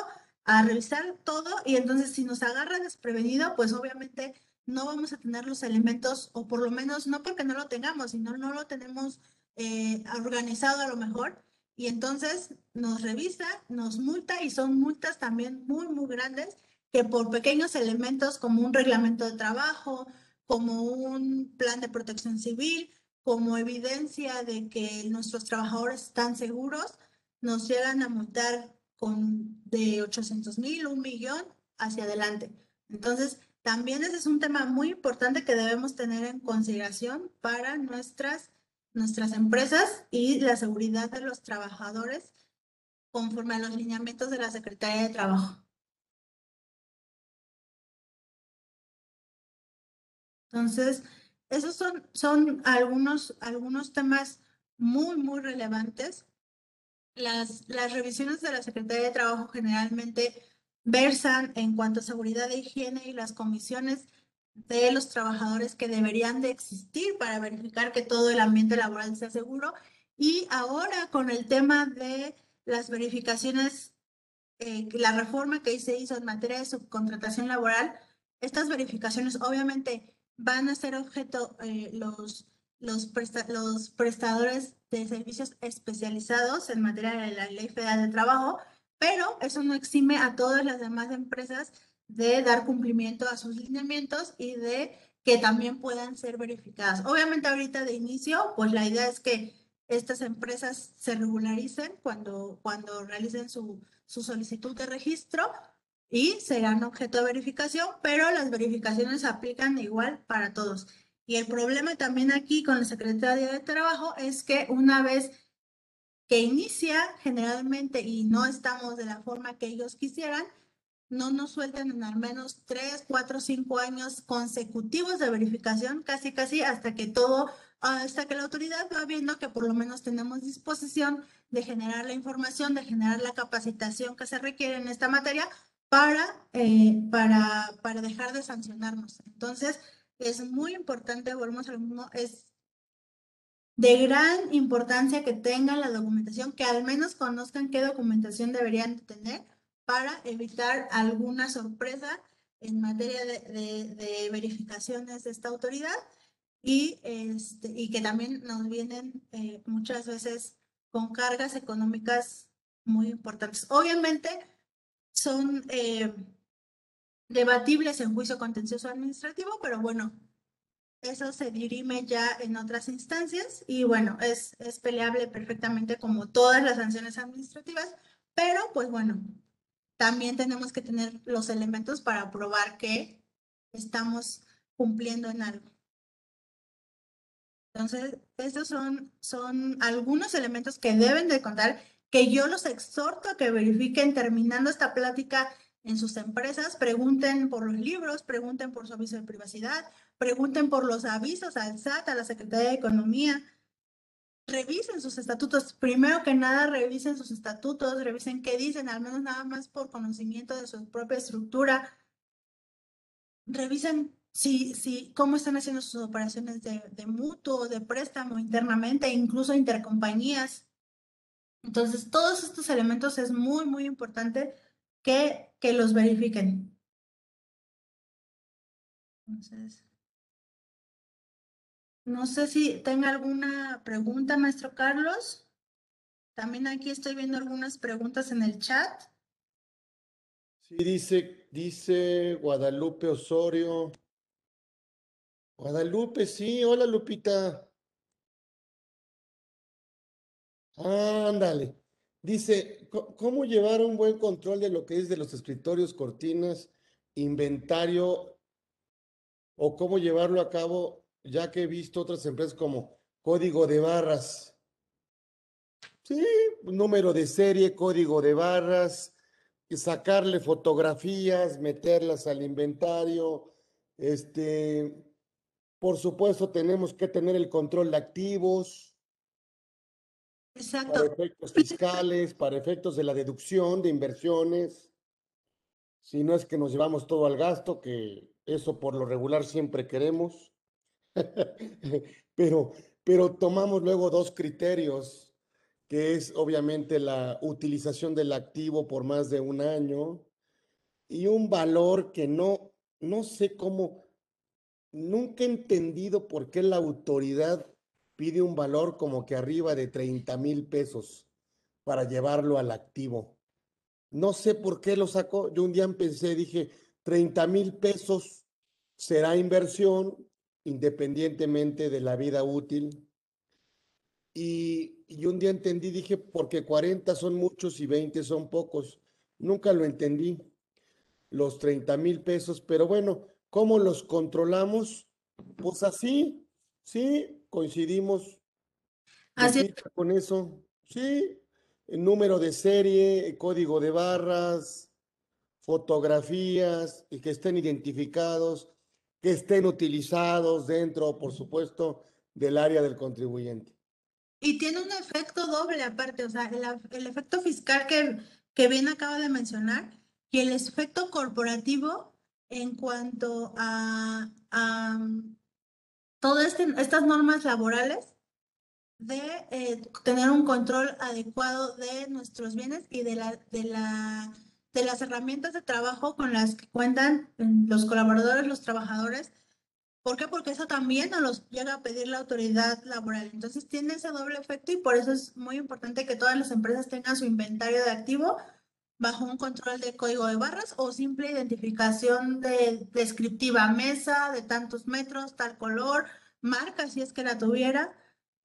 a revisar todo y entonces si nos agarra desprevenido, pues obviamente no vamos a tener los elementos, o por lo menos no porque no lo tengamos, sino no lo tenemos eh, organizado a lo mejor, y entonces nos revisa, nos multa y son multas también muy, muy grandes que por pequeños elementos como un reglamento de trabajo, como un plan de protección civil, como evidencia de que nuestros trabajadores están seguros, nos llegan a multar con de 800 mil, un millón hacia adelante. Entonces, también ese es un tema muy importante que debemos tener en consideración para nuestras, nuestras empresas y la seguridad de los trabajadores conforme a los lineamientos de la Secretaría de Trabajo. Entonces, esos son, son algunos, algunos temas muy, muy relevantes. Las, las revisiones de la Secretaría de Trabajo generalmente versan en cuanto a seguridad de higiene y las comisiones de los trabajadores que deberían de existir para verificar que todo el ambiente laboral sea seguro. Y ahora con el tema de las verificaciones, eh, la reforma que se hizo en materia de subcontratación laboral, estas verificaciones obviamente van a ser objeto eh, los, los, los prestadores de servicios especializados en materia de la Ley Federal de Trabajo, pero eso no exime a todas las demás empresas de dar cumplimiento a sus lineamientos y de que también puedan ser verificadas. Obviamente ahorita de inicio, pues la idea es que estas empresas se regularicen cuando, cuando realicen su, su solicitud de registro y serán objeto de verificación, pero las verificaciones aplican igual para todos. Y el problema también aquí con la Secretaría de Trabajo es que una vez que inicia generalmente y no estamos de la forma que ellos quisieran, no nos suelten en al menos tres, cuatro, cinco años consecutivos de verificación, casi, casi hasta que todo, hasta que la autoridad va viendo que por lo menos tenemos disposición de generar la información, de generar la capacitación que se requiere en esta materia para, eh, para, para dejar de sancionarnos. Entonces, es muy importante, volvemos al mismo, es de gran importancia que tengan la documentación, que al menos conozcan qué documentación deberían tener para evitar alguna sorpresa en materia de, verificaciones de esta autoridad y, este, y que también nos vienen eh, muchas veces con cargas económicas muy importantes. Obviamente son eh, debatibles en juicio contencioso administrativo, pero bueno, eso se dirime ya en otras instancias y bueno, es, es peleable perfectamente como todas las sanciones administrativas, pero pues bueno, también tenemos que tener los elementos para probar que estamos cumpliendo en algo. Entonces, estos son, son algunos elementos que deben de contar, que yo los exhorto a que verifiquen terminando esta plática en sus empresas, pregunten por los libros, pregunten por su aviso de privacidad, pregunten por los avisos al SAT, a la Secretaría de Economía, revisen sus estatutos. Primero que nada, revisen sus estatutos, revisen qué dicen, al menos nada más por conocimiento de su propia estructura. Revisen si, si, cómo están haciendo sus operaciones de, de mutuo, de préstamo internamente, incluso intercompañías. Entonces, todos estos elementos es muy, muy importante que, que los verifiquen. Entonces, no sé si tenga alguna pregunta, maestro Carlos. También aquí estoy viendo algunas preguntas en el chat. Sí, dice, dice Guadalupe Osorio. Guadalupe, sí, hola Lupita. Ándale. Dice, ¿cómo llevar un buen control de lo que es de los escritorios, cortinas, inventario o cómo llevarlo a cabo ya que he visto otras empresas como código de barras. Sí, número de serie, código de barras, sacarle fotografías, meterlas al inventario. Este, por supuesto, tenemos que tener el control de activos. Exacto. Para efectos fiscales, para efectos de la deducción de inversiones. Si no es que nos llevamos todo al gasto, que eso por lo regular siempre queremos. [LAUGHS] pero, pero tomamos luego dos criterios, que es obviamente la utilización del activo por más de un año y un valor que no, no sé cómo, nunca he entendido por qué la autoridad pide un valor como que arriba de 30 mil pesos para llevarlo al activo. No sé por qué lo sacó. Yo un día pensé, dije, 30 mil pesos será inversión, independientemente de la vida útil. Y, y, un día entendí, dije, porque 40 son muchos y 20 son pocos. Nunca lo entendí, los 30 mil pesos, pero bueno, ¿cómo los controlamos? Pues así, sí, coincidimos. Así con eso, sí, el número de serie, código de barras, fotografías y que estén identificados que estén utilizados dentro, por supuesto, del área del contribuyente. Y tiene un efecto doble aparte, o sea, el, efecto fiscal que, que bien acaba de mencionar y el efecto corporativo en cuanto a, a todas este, estas normas laborales de eh, tener un control adecuado de nuestros bienes y de la, de la de las herramientas de trabajo con las que cuentan los colaboradores, los trabajadores. ¿Por qué? Porque eso también nos llega a pedir la autoridad laboral. Entonces tiene ese doble efecto y por eso es muy importante que todas las empresas tengan su inventario de activo bajo un control de código de barras o simple identificación de, descriptiva, mesa de tantos metros, tal color, marca si es que la tuviera,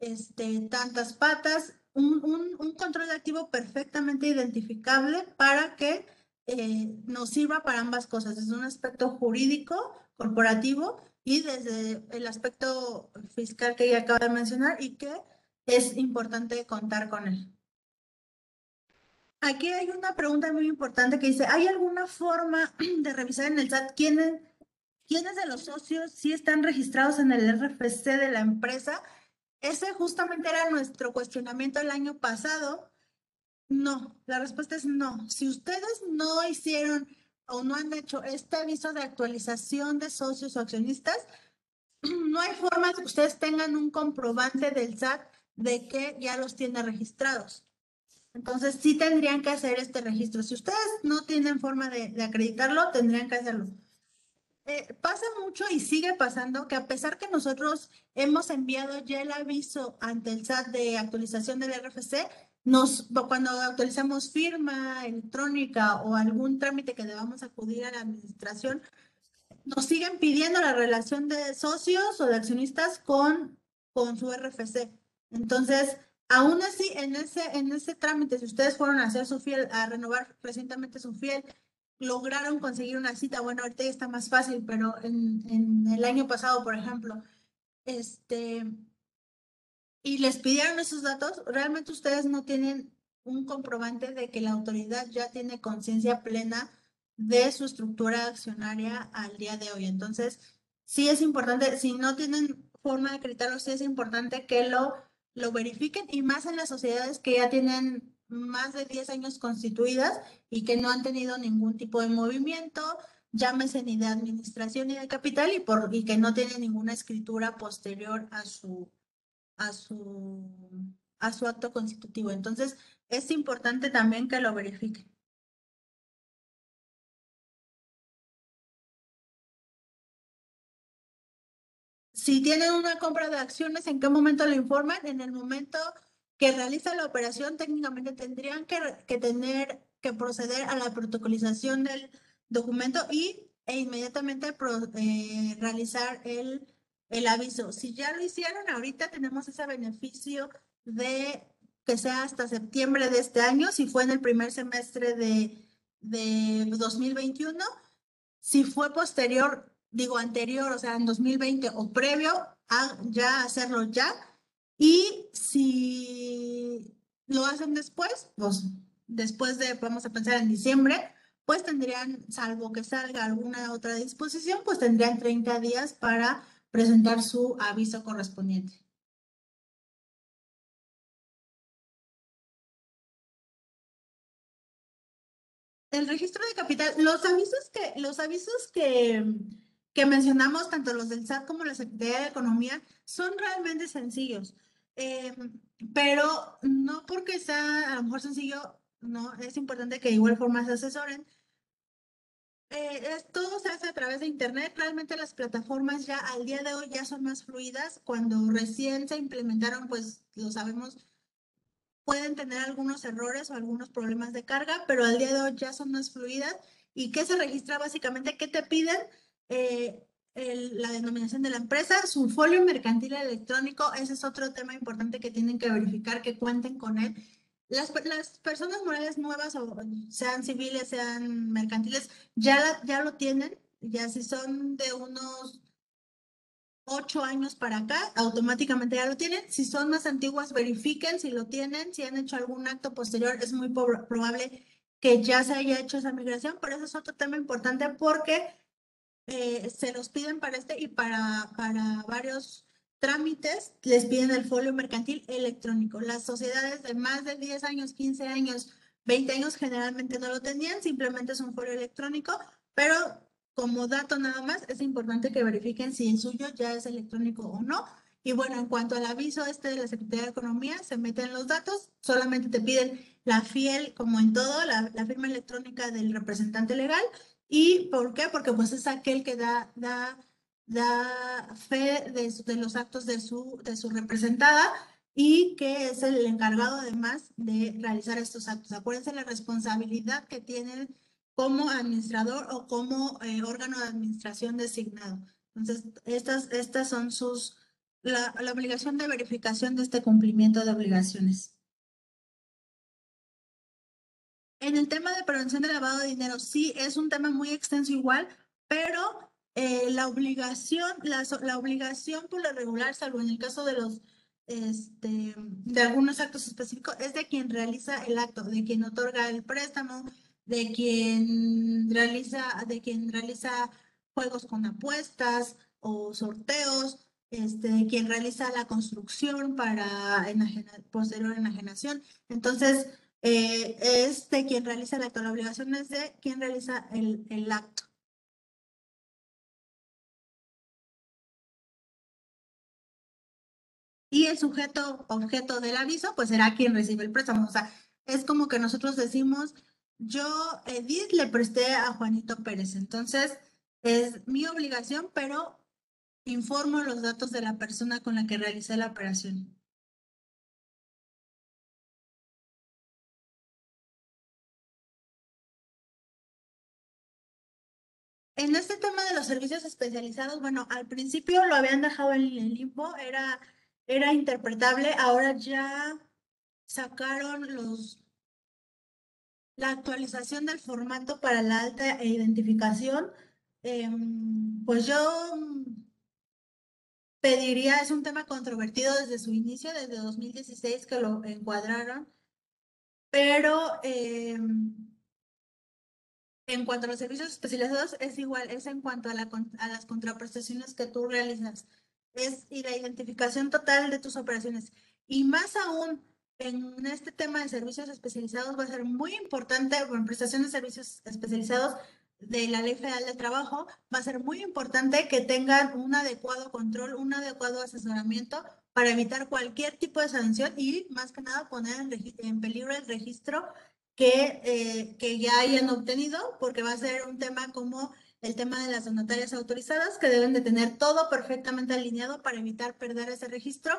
este, tantas patas, un, un, control de activo perfectamente identificable para que eh, nos sirva para ambas cosas, desde un aspecto jurídico, corporativo y desde el aspecto fiscal que ya acaba de mencionar y que es importante contar con él. Aquí hay una pregunta muy importante que dice, ¿hay alguna forma [CLEARS THROAT] de revisar en el SAT quiénes, quiénes de los socios sí están registrados en el RFC de la empresa? Ese justamente era nuestro cuestionamiento el año pasado. No, la respuesta es no. Si ustedes no hicieron o no han hecho este aviso de actualización de socios o accionistas, [CLEARS THROAT] no hay forma de que ustedes tengan un comprobante del SAT de que ya los tiene registrados. Entonces, sí tendrían que hacer este registro. Si ustedes no tienen forma de, acreditarlo, tendrían que hacerlo. Eh, pasa mucho y sigue pasando que a pesar que nosotros hemos enviado ya el aviso ante el SAT de actualización del RFC, nos, cuando actualizamos firma electrónica o algún trámite que debamos acudir a la administración, nos siguen pidiendo la relación de socios o de accionistas con, con su RFC. Entonces, aún así, en ese, en ese trámite, si ustedes fueron a hacer su fiel, a renovar recientemente su fiel, lograron conseguir una cita, bueno, ahorita ya está más fácil, pero en, en el año pasado, por ejemplo, este, y les pidieron esos datos, realmente ustedes no tienen un comprobante de que la autoridad ya tiene conciencia plena de su estructura accionaria al día de hoy. Entonces, sí es importante, si no tienen forma de acreditarlo, sí es importante que lo, lo verifiquen y más en las sociedades que ya tienen más de 10 años constituidas y que no han tenido ningún tipo de movimiento, llámese ni de administración ni de capital y, por, y que no tienen ninguna escritura posterior a su, a su, a su acto constitutivo. Entonces, es importante también que lo verifiquen. Si tienen una compra de acciones, ¿en qué momento lo informan? En el momento que realiza la operación, técnicamente tendrían que, tener que proceder a la protocolización del documento y e inmediatamente eh, realizar el el aviso. Si ya lo hicieron, ahorita tenemos ese beneficio de que sea hasta septiembre de este año, si fue en el primer semestre de, de 2021. Si fue posterior, digo anterior, o sea, en 2020 o previo, ya hacerlo ya. Y si lo hacen después, pues después de, vamos a pensar en diciembre, pues tendrían, salvo que salga alguna otra disposición, pues tendrían 30 días para presentar su aviso correspondiente. El registro de capital, los avisos que, los avisos que, que mencionamos, tanto los del SAT como la Secretaría de Economía, son realmente sencillos. Eh, pero no porque sea a lo mejor sencillo, no, es importante que de igual forma se asesoren, eh, todo se hace a través de Internet. Realmente las plataformas ya al día de hoy ya son más fluidas. Cuando recién se implementaron, pues lo sabemos, pueden tener algunos errores o algunos problemas de carga, pero al día de hoy ya son más fluidas. ¿Y qué se registra básicamente? ¿Qué te piden? Eh, la denominación de la empresa, su folio mercantil electrónico, ese es otro tema importante que tienen que verificar que cuenten con él las, personas morales nuevas, o sean civiles, sean mercantiles, ya, ya lo tienen, ya si son de unos ocho años para acá, automáticamente ya lo tienen. Si son más antiguas, verifiquen si lo tienen, si han hecho algún acto posterior, es muy probable que ya se haya hecho esa migración, pero eso es otro tema importante porque eh, se los piden para este y para, para varios trámites les piden el folio mercantil electrónico. Las sociedades de más de 10 años, 15 años, 20 años generalmente no lo tenían, simplemente es un folio electrónico, pero como dato nada más, es importante que verifiquen si el suyo ya es electrónico o no. Y bueno, en cuanto al aviso este de la Secretaría de Economía, se meten los datos, solamente te piden la fiel, como en todo, la firma electrónica del representante legal. ¿Y por qué? Porque pues es aquel que da, da da fe de, los actos de su, de su representada y que es el encargado además de realizar estos actos. Acuérdense la responsabilidad que tienen como administrador o como eh, órgano de administración designado. Entonces, estas, estas son sus, la, la obligación de verificación de este cumplimiento de obligaciones. En el tema de prevención de lavado de dinero, sí es un tema muy extenso igual, pero eh, la obligación, la, la, obligación por lo regular, salvo en el caso de los este, de algunos actos específicos, es de quien realiza el acto, de quien otorga el préstamo, de quien realiza, de quien realiza juegos con apuestas o sorteos, este, quien realiza la construcción para posterior enajenación. Entonces, eh, es de quien realiza el acto. La obligación es de quien realiza el, acto. Y el sujeto objeto del aviso, pues será quien recibe el préstamo. O sea, es como que nosotros decimos, yo, Edith, le presté a Juanito Pérez. Entonces, es mi obligación, pero informo los datos de la persona con la que realicé la operación. En este tema de los servicios especializados, bueno, al principio lo habían dejado en el limbo, era, era interpretable, ahora ya sacaron los, la actualización del formato para la alta identificación. Em, pues yo pediría, es un tema controvertido desde su inicio, desde 2016 que lo encuadraron, pero em, en cuanto a los servicios especializados, es igual, es en cuanto a, la, a las contraprestaciones que tú realizas. Es y la identificación total de tus operaciones. Y más aún, en este tema de servicios especializados va a ser muy importante, bueno, prestación de servicios especializados de la Ley Federal de Trabajo, va a ser muy importante que tengan un adecuado control, un adecuado asesoramiento para evitar cualquier tipo de sanción y más que nada poner en, en peligro el registro que, eh, que ya hayan obtenido, porque va a ser un tema como el tema de las donatarias autorizadas, que deben de tener todo perfectamente alineado para evitar perder ese registro,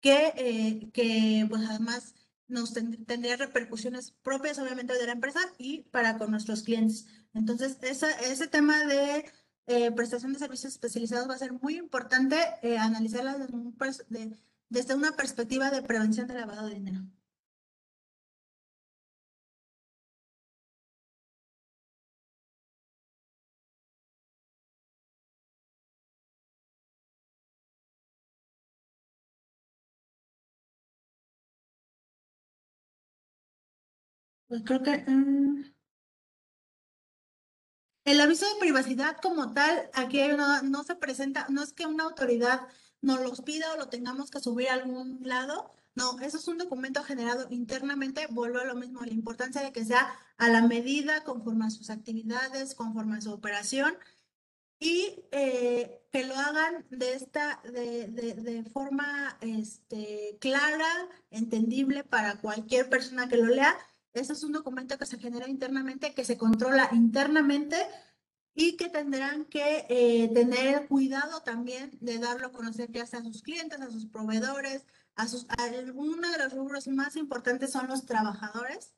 que, eh, que pues además nos tendría repercusiones propias obviamente de la empresa y para con nuestros clientes. Entonces, esa, ese tema de eh, prestación de servicios especializados va a ser muy importante eh, analizarla desde, desde una perspectiva de prevención de lavado de dinero. Pues creo que mm, el aviso de privacidad como tal, aquí no se presenta, no es que una autoridad nos los pida o lo tengamos que subir a algún lado. No, eso es un documento generado internamente. Vuelvo a lo mismo, la importancia de que sea a la medida, conforme a sus actividades, conforme a su operación y eh, que lo hagan de esta de, de, de, forma este, clara, entendible para cualquier persona que lo lea ese es un documento que se genera internamente, que se controla internamente y que tendrán que eh, tener cuidado también de darlo a conocer ya sea a sus clientes, a sus proveedores, a sus... uno de los rubros más importantes son los trabajadores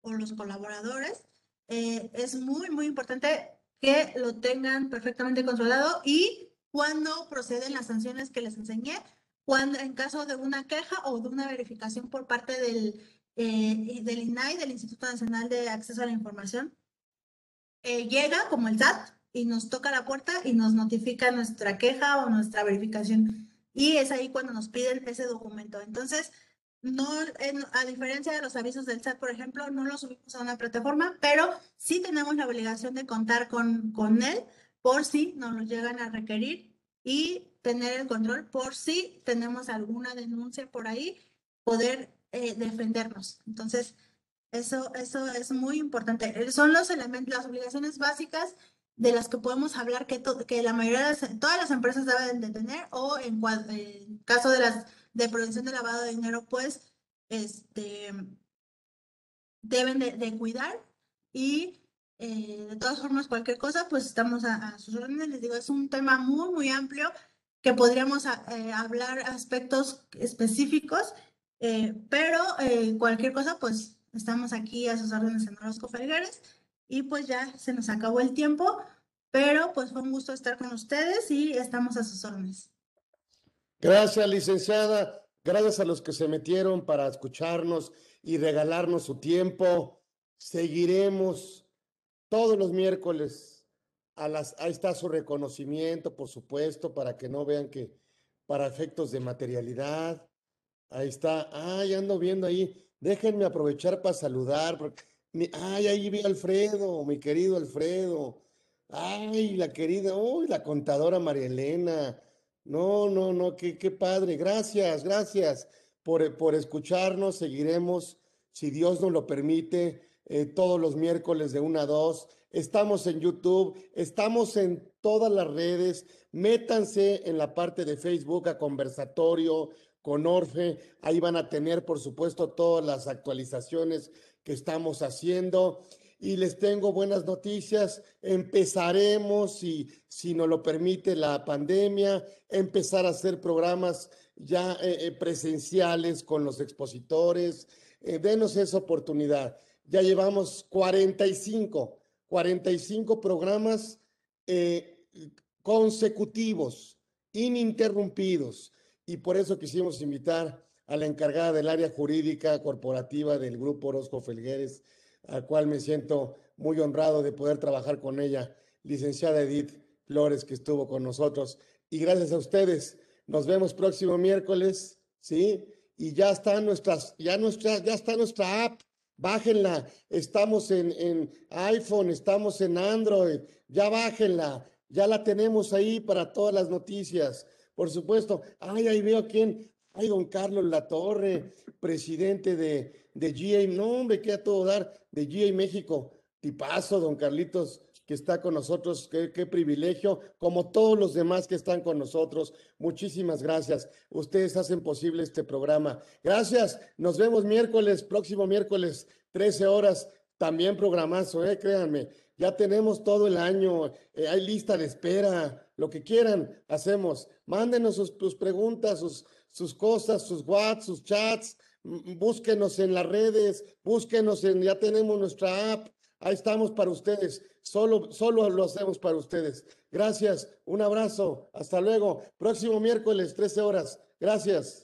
o los colaboradores. Eh, es muy, muy importante que lo tengan perfectamente controlado y cuando proceden las sanciones que les enseñé, cuando en caso de una queja o de una verificación por parte del eh, del INAI, del Instituto Nacional de Acceso a la Información, eh, llega como el SAT y nos toca la puerta y nos notifica nuestra queja o nuestra verificación. Y es ahí cuando nos piden ese documento. Entonces, no, a diferencia de los avisos del SAT, por ejemplo, no lo subimos a una plataforma, pero sí tenemos la obligación de contar con, con él por si nos lo llegan a requerir y tener el control por si tenemos alguna denuncia por ahí, poder eh, defendernos. Entonces, eso, eso es muy importante. Son los elementos, las obligaciones básicas de las que podemos hablar que, que la mayoría de todas las empresas deben de tener o en, en, caso de las de prevención de lavado de dinero, pues este, deben de, cuidar y eh, de todas formas cualquier cosa, pues estamos a, a, sus órdenes. Les digo, es un tema muy, muy amplio que podríamos eh, hablar aspectos específicos, eh, pero eh, cualquier cosa, pues estamos aquí a sus órdenes en Orozco Felgueres y pues ya se nos acabó el tiempo, pero pues fue un gusto estar con ustedes y estamos a sus órdenes. Gracias, licenciada. Gracias a los que se metieron para escucharnos y regalarnos su tiempo. Seguiremos todos los miércoles. A las, ahí está su reconocimiento, por supuesto, para que no vean que para efectos de materialidad. Ahí está. Ay, ando viendo ahí. Déjenme aprovechar para saludar. Porque, ay, ahí vi a Alfredo, mi querido Alfredo. Ay, la querida, uy, la contadora María Elena. No, no, no, qué, padre. Gracias, gracias por, por escucharnos. Seguiremos, si Dios nos lo permite, eh, todos los miércoles de 1 a 2. Estamos en YouTube, estamos en todas las redes. Métanse en la parte de Facebook a conversatorio con Orfe. Ahí van a tener, por supuesto, todas las actualizaciones que estamos haciendo y les tengo buenas noticias. Empezaremos, si, si nos lo permite la pandemia, empezar a hacer programas ya eh, eh, presenciales con los expositores. Eh, denos esa oportunidad. Ya llevamos 45, 45 programas consecutivos, ininterrumpidos. Y por eso quisimos invitar a la encargada del área jurídica corporativa del Grupo Orozco Felgueres, al cual me siento muy honrado de poder trabajar con ella, licenciada Edith Flores, que estuvo con nosotros. Y gracias a ustedes, nos vemos próximo miércoles, ¿sí? Y ya está nuestras, ya nuestra, ya está nuestra app, bájenla. Estamos en, en iPhone, estamos en Android, ya bájenla, ya la tenemos ahí para todas las noticias. Por supuesto, ay, ahí veo a quién, ay, don Carlos Latorre, presidente de, de GA, no hombre, que a todo dar, de GA México. Tipazo, don Carlitos, que está con nosotros, qué, qué, privilegio, como todos los demás que están con nosotros. Muchísimas gracias. Ustedes hacen posible este programa. Gracias. Nos vemos miércoles, próximo miércoles, 13 horas. También programazo, eh, créanme. Ya tenemos todo el año, eh, hay lista de espera, lo que quieran, hacemos. Mándenos sus, preguntas, sus, sus cosas, sus WhatsApp, sus chats búsquenos en las redes, búsquenos en, ya tenemos nuestra app, ahí estamos para ustedes, solo, solo lo hacemos para ustedes. Gracias, un abrazo, hasta luego, próximo miércoles, 13 horas, gracias.